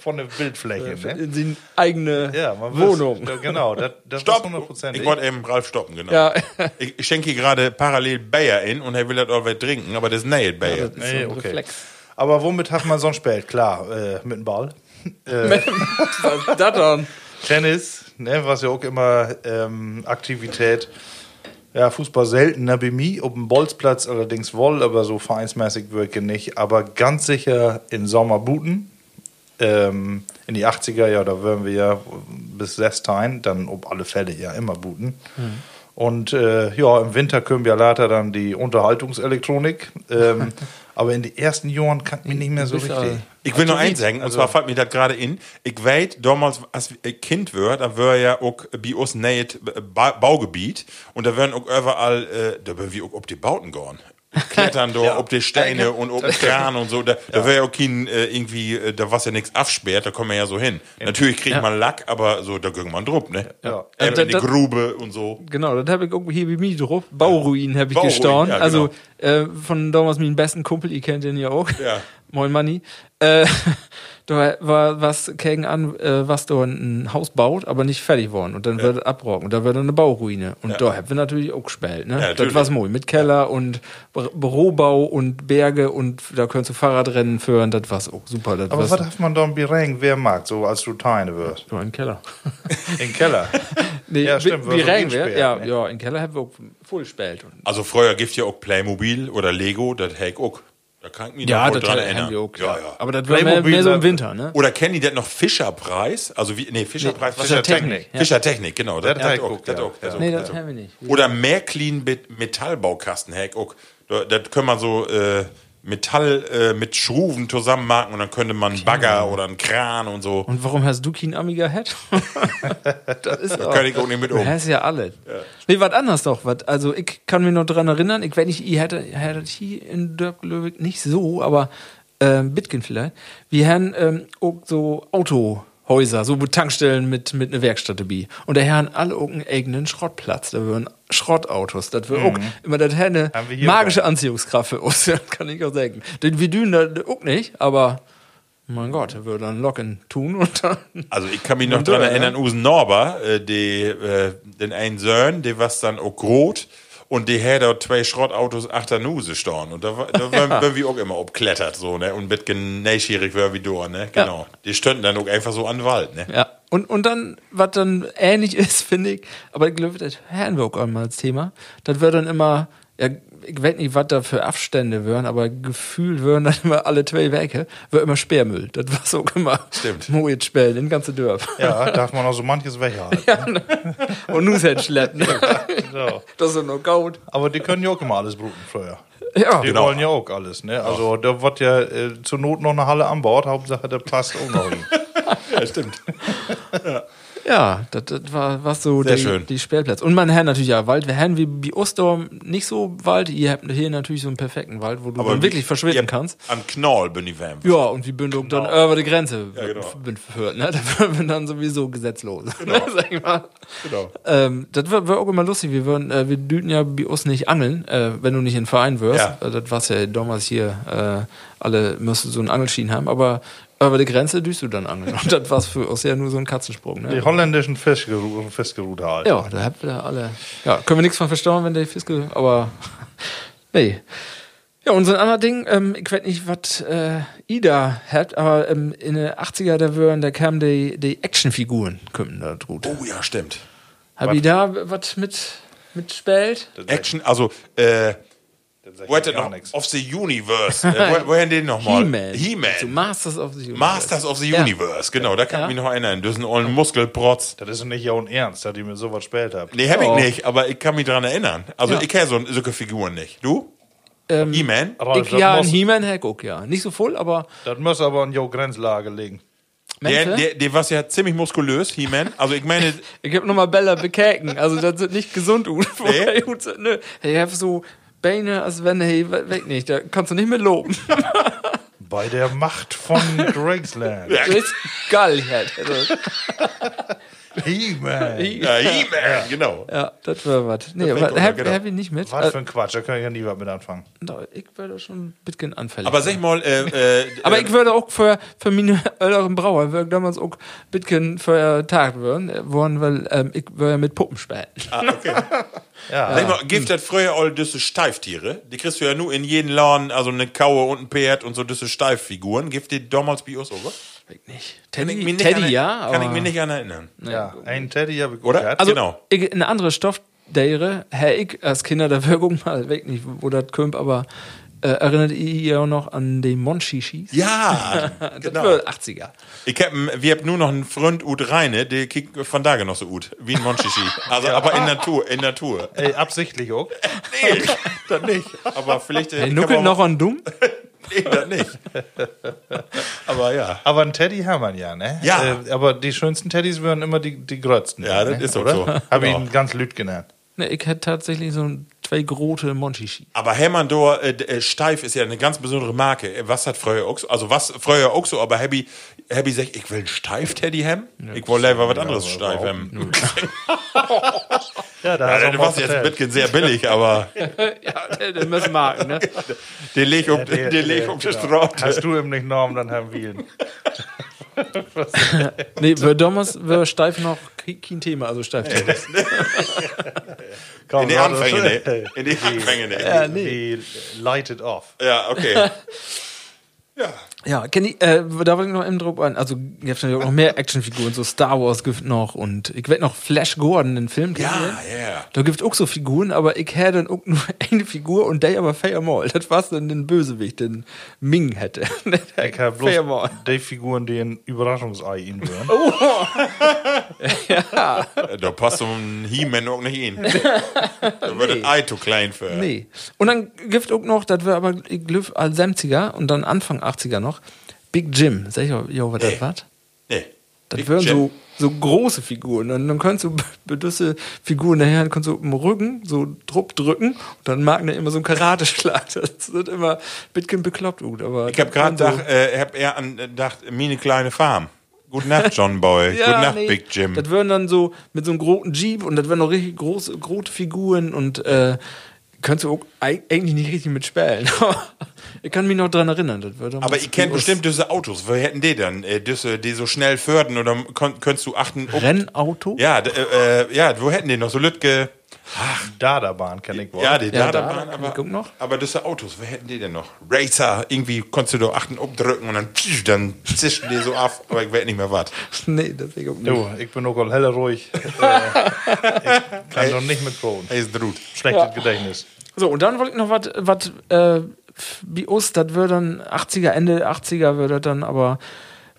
Von der Bildfläche, ne? In seine eigene Ja, man Wohnung. Weiß, genau, das, das Stopp! ist 100%. Ich wollte eben Ralf stoppen, genau. Ja. Ich, ich schenke hier gerade parallel Bayer in und er will das auch was trinken, aber das ist nicht Bayer. Das ist so ein okay. Reflex. Aber womit hat man sonst spät? Klar, äh, mit dem Ball. Was ist das dann? Tennis, ne, was ja auch immer ähm, Aktivität. Ja, Fußball selten, ne, bei mir auf dem Bolzplatz allerdings wohl, aber so vereinsmäßig wirke nicht. Aber ganz sicher in Sommerbuten. Ähm, in die 80er, ja, da wären wir ja bis Sestein, dann auf alle Fälle ja immer booten. Und äh, ja, im Winter können wir leider dann die Unterhaltungselektronik. Ähm, aber in den ersten Jahren kann ich mich nicht mehr so richtig. Ich will noch eins sagen, und Also- zwar fällt mir das gerade in. Ich weiß, damals, als ich Kind war, da war ja auch bei uns näht ba Baugebiet und da werden auch überall, äh, da werden wir auch ob die Bauten gehen. Klettern da, ob die Steine und ob Kran und so. Da, da wäre ja auch kein, äh, irgendwie, äh, da was ja nichts absperrt, da kommen wir ja so hin. Natürlich kriegt man Lack, aber so, da ging man drupp, ne? Ja. Äh, in die Grube und so. Genau, das habe ich irgendwo hier bei mir drauf. Bauruin habe ich Bauruin, gestaunt. ja, Also genau. äh, von damals meinen besten Kumpel, ihr kennt den ja auch. Ja. Moin Manni. Äh, da war was gegen an, äh, was da ein Haus baut, aber nicht fertig worden. Und dann wird es abrocken. Und da wird eine Bauruine. Und da haben wir natürlich auch gespielt. Ne? das natürlich. war's mooi. Mit Keller und Bü- Bürobau und Berge und da könntest du Fahrradrennen führen. Das war's auch super. Das Aber was darf man dann berängen, wer mag, so als du Teine wirst? so ein Keller. Im Keller. Nee, Ja, stimmt, wär, gespielt, ja, ne? ja, in Keller haben wir auch voll gespielt. Also früher gibt ja auch Playmobil oder Lego, das hätte ich auch. Da kann ich mich Ja, noch das dran erinnern. wir auch. ja, ja. Aber das war mehr, mehr so im? Winter, ne? Oder kennen die das noch Fischerpreis? Also wie, nee, Fischerpreis, was Fischer ist das? Technik. Ja. Fischertechnik, genau. Das, Das hat hat auch, das ja. auch, das Ja. auch, Nee, das das haben wir nicht. Oder Märklin Metallbaukasten, Heck auch. Da- Das können man so äh, Metall äh, mit Schruven zusammenmarken und dann könnte man einen Bagger oder einen Kran und so. Und warum hast du kein Amiga Head? das ist Da kann ich auch nicht mit um. hast ja alles. Nee, was anderes doch. Was, also, ich kann mich noch dran erinnern, ich weiß nicht, ihr hättet, hättet hier in Dörp-Löwig nicht so, aber ähm, Bitkin vielleicht. Wir haben ähm, auch so Autohäuser, so Tankstellen mit, mit einer Werkstatt dabei. Und da haben alle auch einen eigenen Schrottplatz. Da würden Schrottautos. Das wird auch immer, das eine magische auch. Anziehungskraft für uns, das kann ich auch sagen. Den wir dünen da auch nicht, aber mein Gott, er würde dann Locken tun und dann. Also ich kann mich noch Und dran da, erinnern, Usen Norber, äh, die, äh, den einen Sohn, der was dann auch rot und die hat dort zwei Schrottautos achter Nuse stehen. Und da, war- da waren waren wir auch immer obklettert, so, ne? Und mit neugierig war wie du, ne? Genau. Die standen dann auch einfach so an den Wald, ne? Ja. Und, und dann, was dann ähnlich ist, finde ich, aber ich glaube, das hören wir auch einmal als Thema, das wird dann immer, ja, ich weiß nicht, was da für Abstände wären, aber gefühlt würden dann immer alle zwei Werke, wird immer Sperrmüll. Das war so immer. Stimmt. Moet Spellen in ganze Dörf. Ja, darf man auch so manches weghalten. Und Nussheadschleppen. So. Das ist noch gut. Aber die können ja auch immer alles bruten früher. Ja. Die Genau. wollen ja auch alles, ne? Also da wird ja äh, zur Not noch eine Halle an Bord, Hauptsache der passt auch noch hin. Ja, stimmt. Ja, das, das war was so Sehr die, schön. die Spielplatz. Und man hat natürlich ja Wald. Wir haben wie bei Ostorm nicht so Wald. Ihr habt hier natürlich so einen perfekten Wald, wo du dann wirklich verschwinden ihr- kannst. An Knoll bin ich warm. Ja, und wie Bündung dann über die Grenze Ja, genau. bin verhört, ne? Da bin dann sowieso gesetzlos. Genau. Sag ich mal. Genau. Ähm, das war, war auch immer lustig. Wir würden, äh, wir düten ja bei uns nicht angeln, äh, wenn du nicht in den Verein wirst. Ja. Äh, das war's ja damals hier, äh, alle müssten so einen Angelschienen haben, aber über die Grenze düst du dann angeln. Und das war's für uns ja nur so ein Katzensprung, Die ne? holländischen Fischgeru Fischgeruder halt. Ja, da habt ihr alle. Ja, können wir nichts von verstauen, wenn der Fiske, aber nee. Ja, und so ein anderes Ding, ähm, ich weiß nicht, was äh, Ida hat, aber ähm, in den 80er, da waren, da kamen die, die Actionfiguren, kommen da drüber. Oh ja, stimmt. Hab ich da was mit, mitspielt? Action, also, äh, Wo hat der gar noch? nichts. Of the Universe. äh, wo, woher den nochmal? He-Man. He-Man. So Masters of the Universe. Masters of the Ja. Universe, genau, da kann Ja. ich mich noch erinnern. Das ist ein ollen Muskelprotz. Das ist doch nicht ja und ernst, dass ich mir sowas spät hab. Nee, hab ich nicht, aber ich kann mich dran erinnern. Also Ja. ich kenne so, solche Figuren nicht. Du? Ähm, He-Man? Ralf, Ich, das ja, ein muss- He-Man hätte auch, ja. Nicht so voll, aber Das muss aber in jo Grenzlage liegen. Der, der, der war ja ziemlich muskulös, He-Man. Also ich meine, Ich hab nochmal Bella bekäken. Also, das sind nicht gesund, Uwe. Nee? Nö. Ich hab so Beine, als wenn, hey, we- weg nicht. Da kannst du nicht mit loben. Bei der Macht von Dragsland. Ja. Das ist geil, halt. He-Man. Ja, He-Man, genau. Ja, das war was. Nee, aber hab, genau. nicht mit. Was Äh, für ein Quatsch, da kann ich ja nie was mit anfangen. doch, ich wäre schon ein bisschen anfällig. Aber sag mal, äh, äh, Aber äh, ich würde auch für, für meine älteren Brauer, würde damals auch Bitcoin für Tag würden, wollen, weil ähm, ich würde ja mit Puppen spielen. ah, okay. Ja. Sag mal, gibt das früher all diese Steiftiere? Die kriegst du ja nur in jeden Laden, also eine Kaue und ein Pferd und so diese Steiffiguren. Gibt die damals bei uns auch, oder? Nicht. Kann Teddy, ich mich nicht Teddy an, ja. Kann ich mich nicht an erinnern. ja, ein Teddy habe ich Oder? Also, Genau. ich, eine andere Stoffdere, Herr ich als Kinder der Wirkung mal, weg nicht, wo das kommt, aber äh, erinnert ihr auch noch an die Monchichis? Ja, Das genau. war 80er. Ich hab, wir haben nur noch einen Freund Ut Reine, der kickt von da noch so Ut, wie ein Monchichi. Also, aber in Natur, in Natur. Ey, absichtlich auch. Nee, das nicht. Aber vielleicht. äh, Hey, ich Nuckel noch an dumm? Nee, das nicht. Aber ja. Aber ein Teddy haben wir ja, ne? Ja. Äh, aber die schönsten Teddys wären immer die, die größten. Ja, das ne? ist auch Oder? so. Habe ich Genau. ihn ganz lüt genannt. Ne, ich hätte tatsächlich so ein- zwei große Monchichi. Aber Hermanndor äh, äh, Steif ist ja eine ganz besondere Marke. Äh, Was hat früher auch so? Also, was früher auch so, aber Happy, Happy sagt, ich will einen Steif Teddy haben. ich will lieber was anderes Steif haben. Ja, da Ja, du war jetzt ein bisschen sehr billig, aber ja, der müssen Marken, ne? den leg um, der- den leg der- um die genau. Straße. Hast du ihm nicht genommen, dann haben wir ihn. Nee, für damals wäre steif noch ke- kein Thema, also steif. Komm, In die Anfänge, ne? In die Anfänge, ne? Ja, nee. Die lighted off. Ja, okay. Ja. Ja, kenn ich, äh, da wollte ich noch eben drauf an. Also, gibt natürlich auch noch mehr Actionfiguren, so Star Wars gibt noch und ich werd noch Flash Gordon, den Film Ja, kennen. ja. Da gibt auch so Figuren, aber ich hätte dann auch nur eine Figur und der aber Fairmall. Das war's dann den Bösewicht, den Ming hätte. Ich habe bloß Fairmall. die Figuren, die ein Überraschungsei ihn würden. Oh. Da passt so ein He-Man auch nicht hin. Da wird das Ei zu klein für. Nee. Und dann gibt auch noch, das wäre aber, ich glaube, als 70er und dann Anfang 80er noch, Big Jim. Sag ich, jo, was das war? Nee. Das Big wären Jim. so, so große Figuren. Und dann kannst du bedüsse Figuren nachher, kannst du im Rücken so Druck drücken und dann mag der immer so einen Karateschlag. Das wird immer bisschen bekloppt. Gut, aber Ich habe gerade so, gedacht, äh, hab eher an äh, gedacht, meine kleine Farm. Gute Nacht, John Boy. Gute Nacht, nee. Big Jim. Das wären dann so mit so einem großen Jeep und das wären noch richtig große, große Figuren und äh, könntest du eigentlich nicht richtig mitspielen. ich kann mich noch dran erinnern. Aber ich kenne aus bestimmt diese Autos. Wer hätten die dann? Äh, diese, die so schnell förden oder könntest du achten? ob- Rennauto. Ja, äh, äh, ja, wo hätten die noch? So Lütke. Dardabahn kenne ich wohl. Ja, die Ja, Dardabahn, da- kann ich aber, noch. aber diese Autos, wer hätten die denn noch? Racer, irgendwie konntest du da achten, obdrücken und dann, dann zischen die so ab, aber ich weiß nicht mehr was. Nee, das ich auch nicht. Du, ich bin auch all heller ruhig. äh, ich kann doch nicht mit Proben. Hey, ist drut. Schlechtes Gedächtnis. So, und dann wollte ich noch was, was, äh, wie uns, das wird dann 80er, Ende 80er wird das dann aber,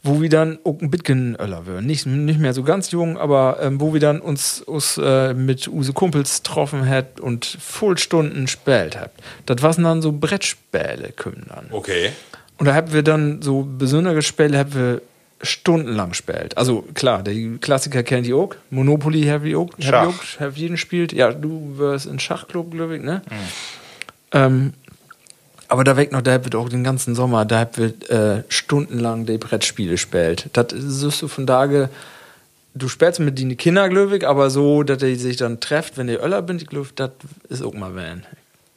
wo wir dann auch ein bisschen öller werden. Nicht, nicht mehr so ganz jung, aber ähm, wo wir dann uns, uns äh, mit use Kumpels getroffen hat und Fullstunden spielt habt. Das waren dann so Brettspiele, kommen dann. Okay. Und da haben wir dann so besondere Spiele, haben wir stundenlang gespielt. Also klar, die Klassiker kennt ihr auch. Monopoly you auch, have Schach. you auch, have jeden gespielt. Ja, du wirst in Schachclub, glaube ich, ne? Ähm, aber da weg noch, da haben wir auch den ganzen Sommer, da haben wir äh, stundenlang die Brettspiele gespielt. Das ist so von Tage, du spielst mit den Kindern, glaube aber so, dass die sich dann trefft, wenn die Öller bin, ich glaube, das ist auch mal werden.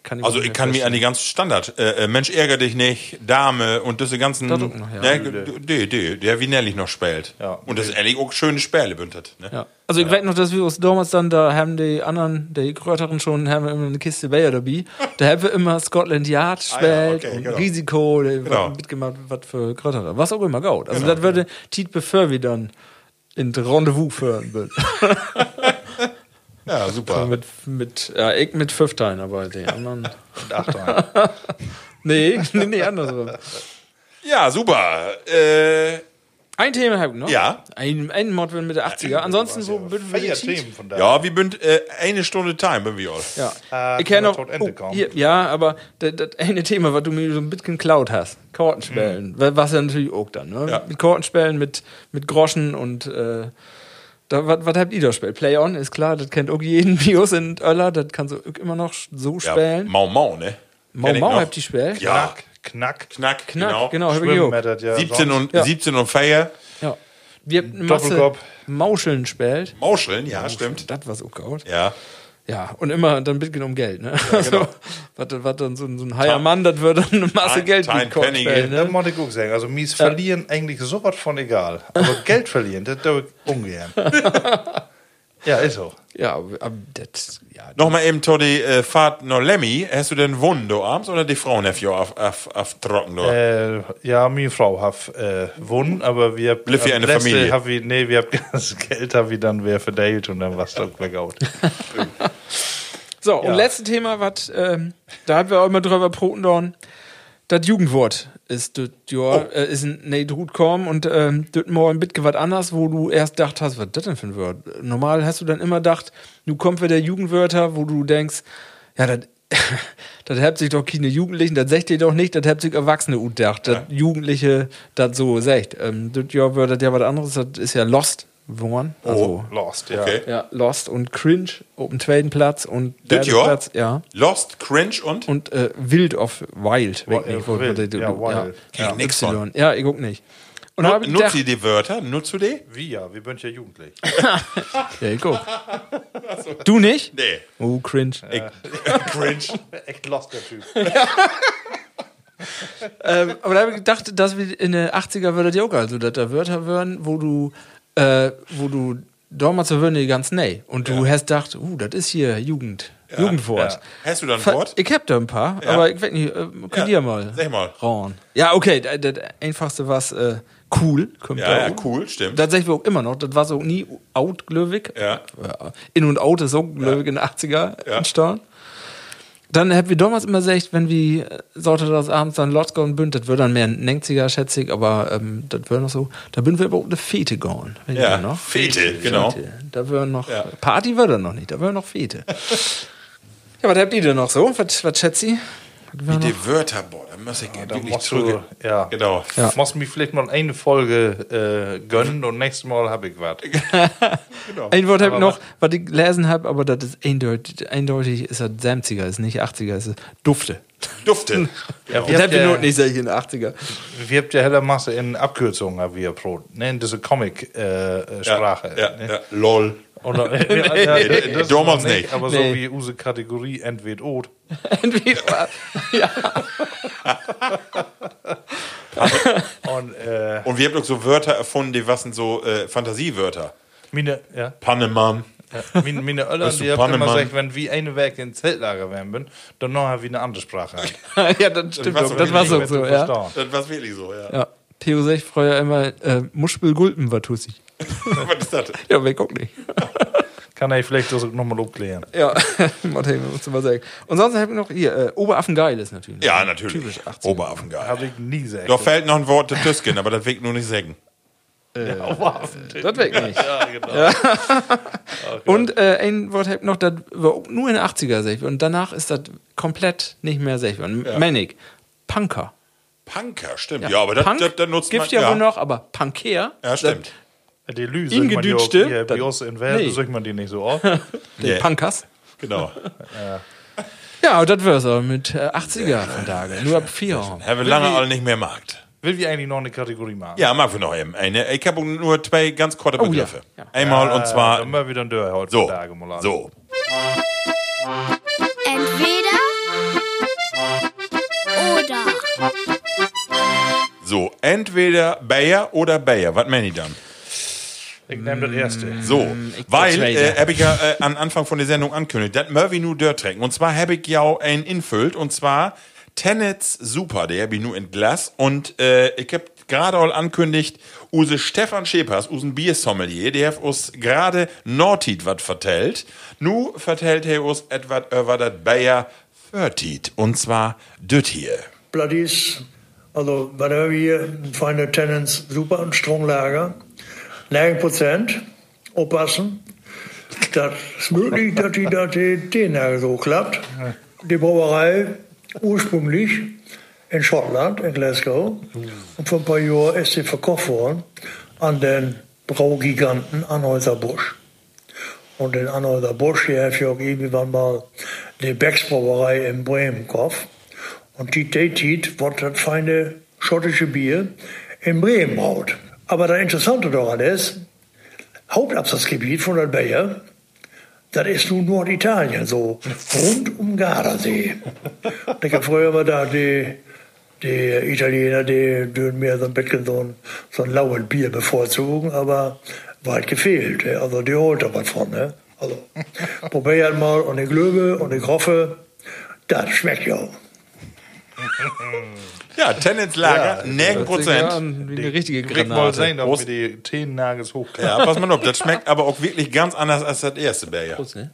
Kann Also ich kann mir an die ganzen Standard, äh, äh, Mensch ärger dich nicht, Dame und diese ganzen, Das auch noch, ja. ne, die, die, der wie Nelly noch spielt. Ja. Und das ist ehrlich auch schöne Spiele bündert. Ne? Ja. Also ich weiß noch, dass wir uns damals dann, da haben die anderen, die Gröteren schon, haben wir immer eine Kiste Bayer dabei. Da haben wir immer Scotland Yard Ah ja, gespielt okay, und genau. Risiko, da Genau. mitgemacht, was für Grötere. Was auch immer gut. Also das würde Tiet bevor wir dann in Rendezvous führen. Ja, super. mit, mit, ja, ich mit fünf Teilen, aber die anderen. Und acht nee, nee, nee, andersrum. Ja, super. Äh, Ein Thema habe ich noch. Ja. Ein, ein Mod mit der 80er. Ansonsten so würden wir Themen von da. ja, wir bünd äh, eine Stunde Time, wenn wir all. Ja. Äh, ich kenne noch. Oh, hier, ja, aber das, das eine Thema, was du mir so ein bisschen geklaut hast: Kartenspielen. Wa- Was ja natürlich auch dann, ne? Ja. Mit Kartenspielen, mit, mit Groschen und. Äh, da, was, was habt ihr da gespielt? Play On ist klar, das kennt auch jeden Bios in Öller, das kannst du immer noch so Ja, spielen. Mau Mau, ne? Mau Mau habt ihr gespielt? Knack, Ja, knack. Knack, Knack, genau. genau, hab ich Schwimmen ja 17 sonst. und, Ja. 17 und Feier. Ja. Wir haben eine Masse Doppelkopf. Mauscheln gespielt. Mauscheln, ja, stimmt. Das war so gut. Ja. Ja, und immer dann bisschen um Geld, ne? also, genau. was, was dann so, ein- so ein heier Mann, das würde dann eine Masse Time- Geld Time gekostet Penny Das ne? muss ich auch sagen. Also, mies verlieren eigentlich so was von egal. Aber Geld verlieren, das tue ich ungern. ja, ist so. Ja, aber das, ja. Nochmal eben, Toddy, äh, Fahrt nach Lemmy. Hast du denn Wunden do abends oder die Frauen have you auf, auf, auf trocken do? Äh, ja, meine Frau hat äh, gewonnen, aber wir Bliff wie eine Familie. Hab wir, nee, wir haben das Geld hab wir dann wer verteilt und dann war es doch blackout. So, Ja. und letztes Thema, was, ähm, da haben wir auch immer drüber proten dorn. Das Jugendwort ist das Jahr, äh, ist ein nee, kommen und ähm, das ein bisschen was anders, wo du erst dacht hast, was ist das denn für ein Wort? Normal hast du dann immer gedacht, du kommst wieder Jugendwörter, wo du denkst, ja, das das habt sich doch keine Jugendlichen, das sagt ihr doch nicht, das habt sich Erwachsene gedacht, das Jugendliche das so sagt. Ähm, das wird das ja was anderes, das ist ja Lost geworden. Also, Lost, ja. Okay. ja, Lost und Cringe auf dem zweiten Platz und Jahr? Platz, ja. Lost, Cringe und? Und äh, Wild of Wild. Äh, wo- wo Wild, die- ja, Wild. Ja, Ja, nix Y. von. Ja, ich guck nicht. Und ich Nutzt gedacht, ihr die Wörter? Nutzt du die? Wie ja, wir sind ja jugendlich. ja, ich guck. Du nicht? Nee. Oh, cringe. Cringe. Echt lost, der Typ. ähm, aber da habe ich gedacht, dass wir in den 80er würde das ja auch also, dass da Wörter würden, wo du, äh, wo du damals würden die ganz nee. Und du hast gedacht, uh, das ist hier Jugend. Jugendwort. Ja. Hast du da ein Wort? Ich hab da ein paar, Ja. aber ich weiß nicht, äh, könnt Ja, ihr mal. sag mal. Rauen. Ja, okay, das, das einfachste war äh, cool. Kommt Ja, da ja, cool, stimmt. Das sag ich auch immer noch. Das war so nie out, glöwig. Ja. In und out ist so glöwig in den 80er Ja. entstanden. Dann haben wir damals immer gesagt, wenn wir äh, sollte das abends dann Lots gehen bünd, das wird dann mehr ein 90er, schätze ich, aber ähm, das wäre noch so. Da bin wir aber auch eine Fete gehen. Wenn Ja, noch. Fete, genau. Fete. Da wäre noch, Ja. Party würde noch nicht, da wäre noch Fete. ja, was habt ihr denn noch so? Was, was schätzt ihr? Wie die Wörter, boah, da muss ich Da wirklich musst du, zurück. ja. Genau. Ja. Musst mir vielleicht mal eine Folge äh, gönnen und nächstes Mal habe ich was. Ein Wort habe ich noch, was ich gelesen habe, aber das ist eindeutig, eindeutig ist das 70er, ist nicht 80er, ist Dufte. Dufte. Ja, Das habt ihr noch nicht in den 80er. Wir habt ja heller Masse in Abkürzungen wie ihr Brot. Ne, in diese Comic-Sprache. Ja, ja, ne? ja. LOL. Oder, ja, ja, Nee, das damals noch nicht. Aber Nee. so wie unsere Kategorie entweder oder. Entweder, ja. Und äh, Und wir haben doch so Wörter erfunden, die was sind so äh, Fantasiewörter. meine, ja, Pannemann. ja, meine, meine Öller, Bist du die haben immer Pannemann? gesagt, wenn wir eine Werk in Zeltlager wären, bin, dann noch haben wir eine andere Sprache. ja, das stimmt aber Das war so, nicht, ja. Das war wirklich so, ja. ja. Theo sagt früher immer, äh, Gulpen war tussig. was ist das? Ja, wer guckt nicht. Kann ich vielleicht das nochmal aufklären. Ja, Martin, musst du mal sagen. Und sonst habe ich noch hier, äh, Oberaffengeil ist natürlich. Ja, natürlich. Typisch 80er. Oberaffengeil. Habe ich nie gesagt. Da fällt noch ein Wort der Tüsken, aber das will ich nur nicht sagen. Das weg nicht. Ja, genau. Und äh, ein Wort hab ich noch, das war nur in den 80er sech und danach ist das komplett nicht mehr sech. Und Manic, Punker. Punker, stimmt. Ja, aber das, Punk das, das nutzt gibt's man. ja, wohl noch, aber Punker. Ja, stimmt. Die Lü, man ja das- uns in Welt, nee. sagt man die nicht so oft. Den Nee. Punkers. Genau. Ja, aber das wär's auch mit äh, 80er von Tage. Nur ab vier. Haben wir lange alle nicht mehr Markt. Will wir eigentlich noch eine Kategorie machen? Ja, machen wir noch eben eine. Ich habe nur zwei ganz kurze Oh, ja. Begriffe. Ja. Einmal und zwar Dann mal wieder ein Dörr heute so. Tage mal an. So. Entweder oder. So, entweder Bayer oder Bayer. Was meine ich dann? Ich nehme das erste. So, weil, zweite. äh, habe ich ja äh, am Anfang von der Sendung angekündigt, das Murphy nur Dirt trinken. Und zwar habe ich ja auch ein infüllt und zwar Tennets Super, der habe ich nur in Glas. Und äh, ich habe gerade auch ankündigt, use Stefan Schepers, usen Biersommelier, der hat uns gerade Nordtit was vertellt. Nu vertellt er uns etwas über das Bayer Förtit. Und zwar das hier. Bloodies, also was haben wir hier? Feine Tenants, super ein Stromlager. 9 Prozent, aufpassen. Das ist möglich, dass die, die den so klappt. Die Brauerei ursprünglich in Schottland, in Glasgow. Und vor ein paar Jahren ist sie verkauft worden an den Braugiganten Anhäuser-Busch. Und in Anhäuser-Busch, hier hat ja auch irgendwann mal die Becks-Brauerei in Bremen gekauft. Und die Tätit wird das feine schottische Bier in Bremen braut. Aber das Interessante daran ist, Hauptabsatzgebiet von der Bayer, das ist nun Norditalien, so rund um Gardasee. Ich habe früher immer da die, die Italiener, die dürfen mehr so ein bisschen so ein, so ein laues Bier bevorzugen, aber weit gefehlt. Also die holt da was von. Ne? Also probiert mal und ich glaube und ich hoffe, das schmeckt ja. Ja, Tennislager, 9 Prozent. Wie eine richtige Ich will mal Granate. sehen, ob mir die Zehennagels hoch Ja, pass mal auf, das schmeckt aber auch wirklich ganz anders als das erste Bier. Prost, ne?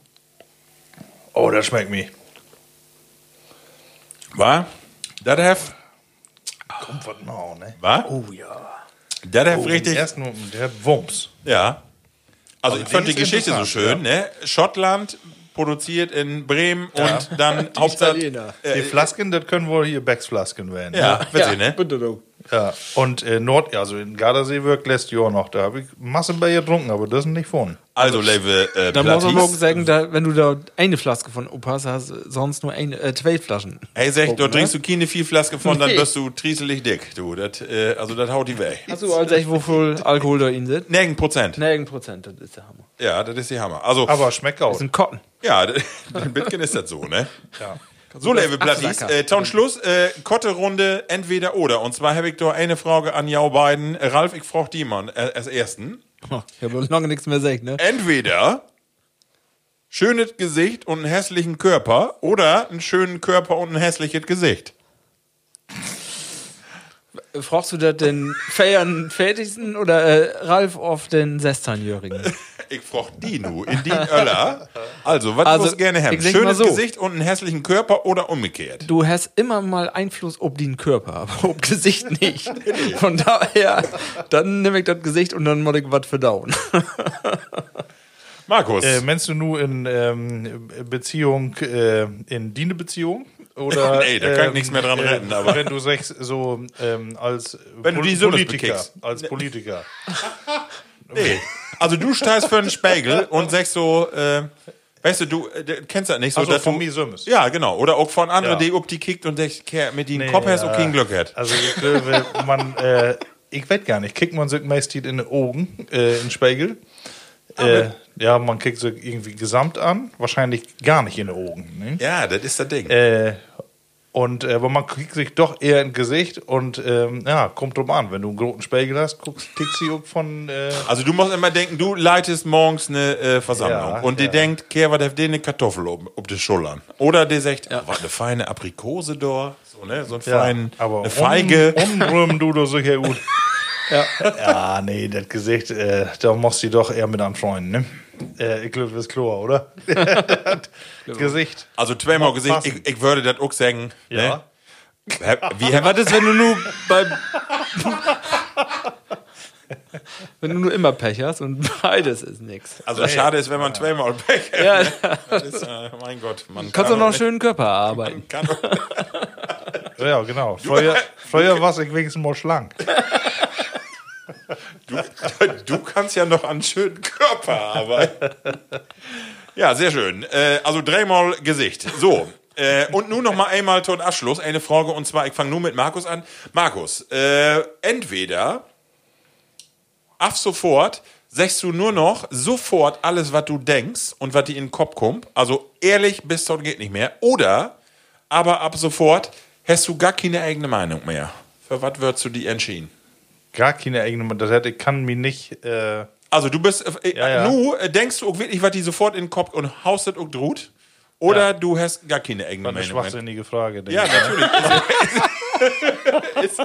Oh, das schmeckt mir. War? Das hef, Kommt was noch, ne? war? Oh ja. Das hef Oh, richtig, Erst nur, der hat Wumms. ja. Also, Also ich fand die Geschichte so schön, ne? Schottland produziert in Bremen und dann Hauptstadt. Italiener. Die Flasken, das können wohl hier Becks-Flasken werden. Ja, ne? witzig, ne? Du. ja. Und äh, Nord, also in Gardasee wirkt lässt ja auch noch. Da habe ich Masse bei ihr getrunken, aber das sind nicht von. Also, Leve äh, Da muss man auch Plattis. sagen, da, wenn du da eine Flaske von Opas hast, sonst nur eine, äh, zwei Flaschen. Hey, sag, Gucken, ne? trinkst du keine vier Flaschen von, dann bist du trieselig dick, du. Das, äh, also, das haut die weg. Achso, also echt, wo viel Alkohol da in sind? 9 Prozent. Ne, Prozent, das ist der Hammer. Ja, das ist die Hammer. Also, Aber schmeckt auch. Das sind Kotten. ja, in Bitcoin ist das so, ne? Ja. So, liebe Plattis, Absacker. äh, Ton Schluss, äh, Kotte-Runde, entweder oder. Und zwar habe ich da eine Frage an jou beiden. Ralf, ich frage die mal äh, als ersten. Ich habe lange nichts mehr gesagt, ne? Entweder schönes Gesicht und einen hässlichen Körper oder einen schönen Körper und ein hässliches Gesicht. Fragst du das den Feiern Fertigsten oder äh, Ralf auf den 16-Jährigen? Ich frage die nu, in die Öller. Also, was Also, musst du gerne haben? Schönes so. Gesicht und einen hässlichen Körper oder umgekehrt? Du hast immer mal Einfluss auf den Körper, aber auf Gesicht nicht. Von daher, dann nehme ich das Gesicht und dann muss ich was verdauen. Markus. Äh, meinst du nur in ähm, Beziehung, äh, in Diene-Beziehung? Oder, Nee, da kann ich nichts mehr dran retten, aber- Wenn du sagst, so ähm, als Wenn du Pol- die Summe Politiker. bekickst. Als Politiker. Nee. Also du stehst für einen Spiegel und sagst so, äh, weißt du, du äh, kennst das nicht so. Ach so, dass von du- mir Summes. Ja, genau. Oder auch von anderen, Ja. die ob die kickt und sagt, "Kerl, mit den Nee, Kopf hast du ja. kein Glück hat. Also ich glaube, man, äh, ich weiß gar nicht, kickt man sich meistens in den Augen, äh, in den Spiegel. Äh, ja, man kickt sich irgendwie gesamt an, wahrscheinlich gar nicht in den Augen. Ne? Ja, das ist das Ding. Äh, und äh, aber man kriegt sich doch eher ins Gesicht und ähm, ja, kommt drum an. Wenn du einen großen Spiegel hast, guckst, auch von. Äh, Also du musst immer denken, du leitest morgens eine äh, Versammlung Ja, und die ja. denkt, Kerl, was hat der eine Kartoffel ob, ob die Schultern? Oder der sagt, oh, was eine feine Aprikose da, so ne, so ein ja, fein, aber eine Feige. Un, unrum du doch sicher gut. ja. ja, nee, das Gesicht, äh, da musst du doch eher mit anfreunden, ne? Äh, ich glaube, das ist klar, oder? das Gesicht. Also zweimal Gesicht, passen. ich, ich würde das auch sagen. Ja. Ne? Wie haben ist, wenn du nur beim. wenn du nur immer Pech hast und beides ist nix. Also schade ist, wenn man zweimal Pech hat. Ja, Das ist, äh, mein Gott, man kannst du kann noch einen schönen Körper arbeiten. Kann Ja, genau. Früher, früher war ich wenigstens mal schlank. Du, du kannst ja noch an schönen Körper arbeiten. Ja, sehr schön. Äh, also dreimal Gesicht. So. Äh, und nun noch mal einmal zum Abschluss eine Frage und zwar, ich fange nur mit Markus an. Markus, äh, entweder ab sofort sagst du nur noch sofort alles, was du denkst und was dir in den Kopf kommt. Also ehrlich bis zum geht nicht mehr. Oder aber ab sofort hast du gar keine eigene Meinung mehr. Für was würdest du die entschieden? Gar keine eigene, das hätte, ich kann mich nicht. Äh, Also du bist, äh, Ja, ja. nu äh, denkst du auch wirklich, was die sofort in den Kopf und haust das auch droht? Oder du hast gar keine eigene eine Meinung mehr? schwachsinnige Frage. Ja, ich. natürlich. ist,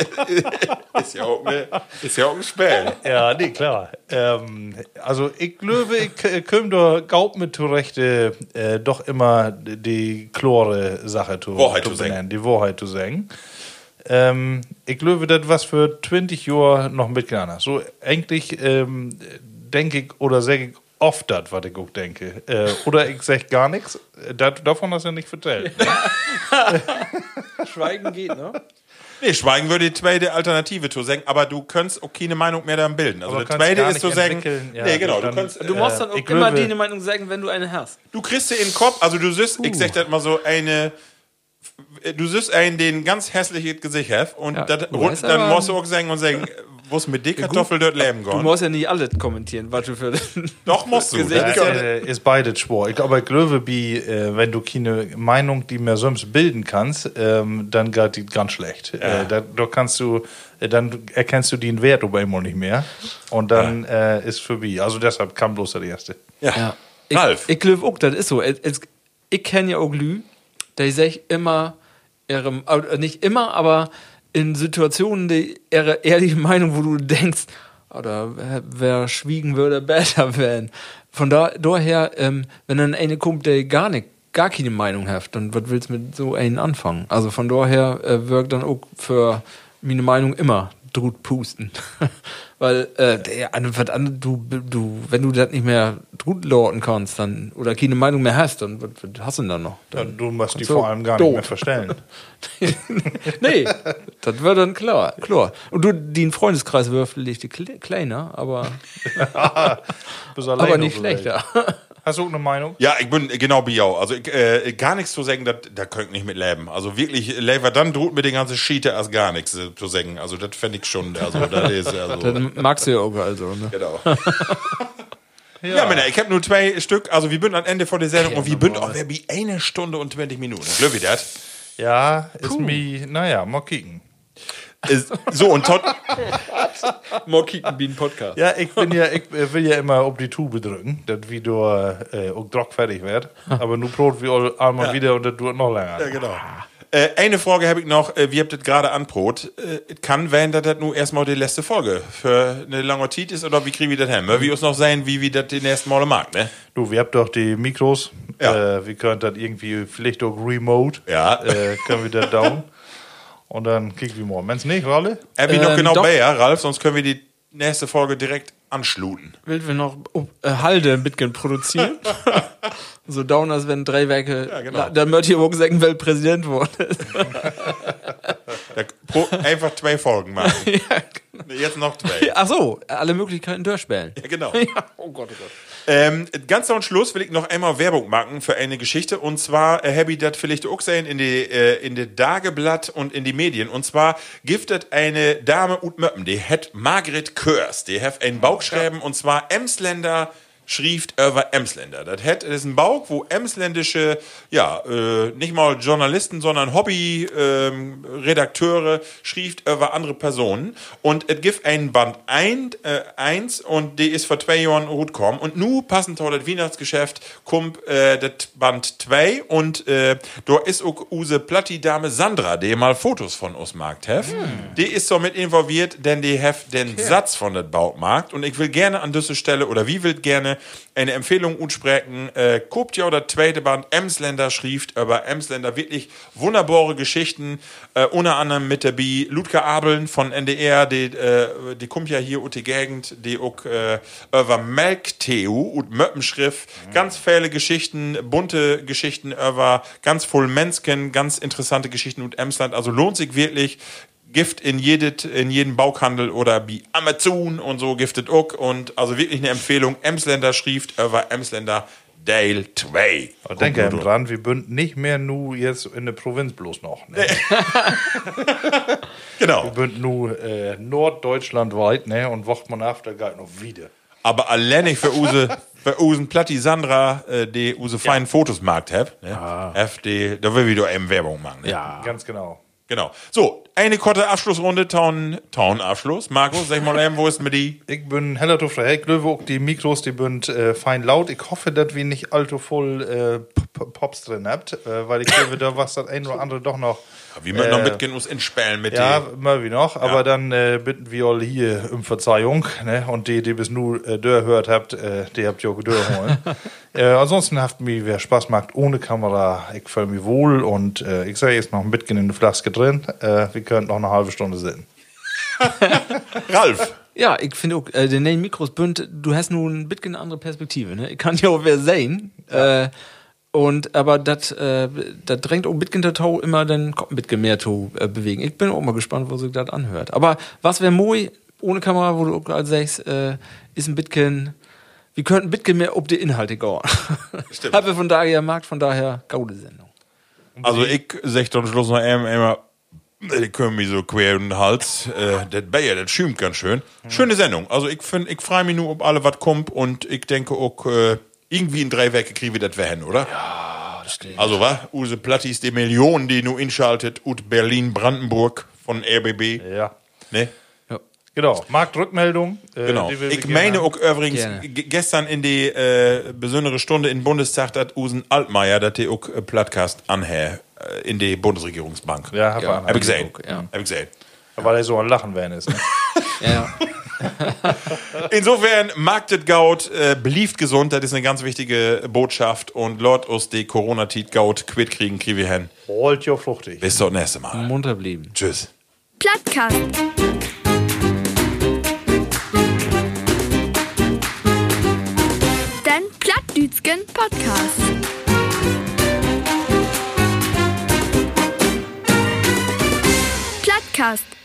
ist, ja auch eine, ist ja auch ein Spiel. Ja, nee, klar. Ähm, also ich glaube, ich äh, komme da gaut mit zurecht, äh, äh, doch immer die klare Sache zu, Wahrheit zu benennen, die Wahrheit zu sagen. Ähm, ich glaube, das was für 20 Jahre noch mitgegangen ist. So eigentlich ähm, denke ich oder sage ich oft das, was ich auch denke. Äh, oder ich sage gar nichts. Dat- davon hast du ja nicht vertellt. Schweigen geht, ne? Nee, Schweigen würde die zweite Alternative zu sagen, aber du kannst auch keine Meinung mehr dann bilden. Also kannst zweite ist zu sagen. Ja, nee, genau, du dann- kannst, Du musst dann Äh, auch ich immer deine Meinung sagen, wenn du eine hast. du kriegst dir in den Kopf, also du siehst, ich sag das mal so, eine, du siehst einen, den ganz hässliches Gesicht hat und Ja, das, du rund- dann aber- musst du auch sagen und sagen, wo es mit die Kartoffel dort leben Du gehen. musst ja nicht alles kommentieren, was du für Doch musst du. Gesehen Das ist ja, Äh, ist beides schwor. Ich, aber ich glaube, wie, äh, wenn du keine Meinung, die mir sonst bilden kannst, ähm, dann geht die ganz schlecht. Äh, da, da kannst du, äh, dann erkennst du den Wert aber immer nicht mehr. Und dann äh, ist vorbei. Also deshalb kam bloß der erste. Ja. Ich, Ralf. ich glaube auch, das ist so. Es, ich kenne ja auch Lü, der sich immer, ihre, äh, nicht immer, aber in Situationen die ihre ehrliche Meinung, wo du denkst, oder wer schwiegen würde, besser werden. Von da, daher, ähm, wenn dann eine kommt, der gar nicht, gar keine Meinung hat, dann was willst du mit so einen anfangen? Also von daher äh, wirkt dann auch für meine Meinung immer drut pusten. Weil, äh, der, du, du, wenn du das nicht mehr lorten kannst, dann, oder keine Meinung mehr hast, dann was, was hast du denn dann noch? Ja, Dann, du musst die vor allem gar doof. nicht mehr verstellen. nee, das wird dann klar, klar. Und du, den Freundeskreis würfel ich kleiner, aber, aber nicht schlechter. Hast du auch eine Meinung? ja, ich bin genau wie auch. Also ich, äh, gar nichts zu sagen, da könnt nicht mit leben. Also wirklich, lever dann droht mit den ganzen Schiete als gar nichts äh, zu sagen. Also das fände ich schon. Also das ist also. Dann magst du ja auch also, ne? Genau. Ja, Männer, ich habe nur zwei Stück. Also, wir sind am Ende von der Sendung und wir sind auch wie eine Stunde und 20 Minuten. Glück wie das. Ja, ist mir, naja, mal kicken. So, und Todd. Mal kicken wie ein Podcast. Ja, ich bin ja, ich will ja immer auf die Tube drücken, dass wie du äh, auch Drock fertig wird. Aber nur Brot wie einmal wieder und das dauert noch länger. Ja, genau. Äh, eine Frage habe ich noch. Äh, wir habt das gerade anbrot. Äh, kann werden, dass das nur erstmal die letzte Folge für eine lange Zeit ist oder wie kriegen wir das hin? Mögen wir uns noch sehen, wie wir das die nächsten Male mag, ne? Du, wir habt doch die Mikros. Ja. Äh, wir können das irgendwie vielleicht auch remote. Ja. Äh, können wir das down. Und dann kicken wir mal. Wenn's nicht, Ralle? Ich noch Ähm, genau doch. bei, ja, Ralf? Sonst können wir die nächste Folge direkt anschluten. Will wir noch oh, äh, Halde bisschen produzieren? so down, als wenn drei Werke, Ja, genau. Dann wird hier wohl sagen, wer Präsident wurde. Da, pro, einfach zwei Folgen machen. Nee, Jetzt noch zwei. Ach so, alle Möglichkeiten durchspielen. Ja, genau. ja, oh Gott, oh Gott. Ähm, ganz zum Schluss will ich noch einmal Werbung machen für eine Geschichte. Und zwar äh, habe ich das vielleicht auch sehen in die, äh, in die Dageblatt und in die Medien. Und zwar giftet eine Dame ut Möppen, die hat Margret Körs. Die hat einen Bauch schreiben und zwar Emsländer Schrift über Emsländer. Das hat, das ist ein Bauch, wo emsländische, ja, äh, nicht mal Journalisten, sondern Hobby-Redakteure schrift über andere Personen. Und es gibt einen Band 1 äh, eins und die ist vor zwei Jahren gut gekommen. Und nu passend zu das Weihnachtsgeschäft kommt äh, das Band 2 und äh, da ist auch use Platti-Dame Sandra, die mal Fotos von uns markt hef. Die ist so mit involviert, denn die hef den Satz von das Baumarkt. Und ich will gerne an dieser Stelle, oder wie will gerne eine Empfehlung unsprechen. Äh, guckt ja das zweite Band Emsländer schrift über Emsländer. Wirklich wunderbare Geschichten, äh, unter anderem mit der Bi Ludger Abeln von NDR, die, äh, die kommt ja hier aus die Gegend, die auch äh, über Melkteu und Möppenschrift, ganz viele Geschichten, bunte Geschichten über ganz voll Menschen, ganz interessante Geschichten und Emsland, also lohnt sich wirklich. Gift in, jedet, in jeden Bauchhandel oder wie Amazon und so giftet auch. Und also wirklich eine Empfehlung. Emsländer schrift über Emsländer Dale 2. Aber denke dran, wir bünden nicht mehr nur jetzt in der Provinz bloß noch. Ne? Genau. Wir bünden nur äh, Norddeutschland weit, ne? Und wacht man da geht noch wieder. Aber alleinig für Use, für Usen Platti Sandra, äh, die Use feinen Fotos markt hab, ne? Hab die, da will wieder eben Werbung machen. Ne? Ja. Ganz genau. Genau. So, eine kurze Abschlussrunde, Town, Town Abschluss. Markus, sag mal eben, wo ist mit die? Ich bin heller. Ich glaube auch, die Mikros, die sind äh, fein laut. Ich hoffe, dass wir nicht allzu voll äh, Pops drin habt, äh, weil ich glaube, da was das ein oder andere doch noch. Wir müssen noch äh, mitgehen, uns inspellen mit Ja, die. mal wie noch, aber dann äh, bitten wir alle hier um Verzeihung, ne? Und die, die bis nur äh, Dörr hört habt, äh, die habt ihr auch Dörr holen. ansonsten habt mir, wer Spaß macht, ohne Kamera, ich fühle mich wohl und ich sage jetzt noch bisschen in der Flaske drin. Äh, wir können noch eine halbe Stunde sitzen. Ralf. Ja, ich finde auch, äh, den neuen Mikros bünd, du hast nun ein bisschen eine andere Perspektive, ne? Ich kann ja auch wer sehen. Äh, und, aber das äh, drängt auch ein bisschen der Tau immer den Kopf ein bisschen mehr zu äh, bewegen. Ich bin auch mal gespannt, wo sich das anhört. Aber was wäre moi ohne Kamera, wo du auch gerade sagst, äh, ist ein bisschen, wir könnten ein bisschen mehr ob die Inhalte gehen. Stimmt. Haben wir von daher Markt, von daher gaude Sendung. Also ich sag zum Schluss noch immer Die können mich so quer um den Hals. Äh, das Bayer, das schümt ganz schön. Schöne Sendung. Also ich finde, ich freue mich nur, ob alle was kommt und ich denke auch, äh, irgendwie in drei Wochen kriegen wir das hin, oder? Ja, das stimmt. Also was? Use Plattis, die Millionen, die nur inschaltet, ut Berlin-Brandenburg von RBB. Ja. Ne? Genau. Marktrückmeldung. Äh, Genau. Ich meine auch übrigens Gerne. gestern in die äh, besondere Stunde im Bundestag hat Usen Altmaier, dass die auch äh, Plattcast anher äh, in die Bundesregierungsbank. Ja, hab, Ja. Hab ich gesehen. Ja. Hab ich gesehen. Weil er so ein Lachen werden ist. Ne? Ja. Insofern, Marktet Gaut, äh, belieft gesund, das ist eine ganz wichtige Botschaft. Und Lord us die Corona-Tit Gaut quitt kriegen, kriegen wir hin. Holt jo fruchtig. Bis zum nächsten Mal. Munter blieben. Tschüss. Plattkast. Den Plattdütschen Podcast. Plattkast.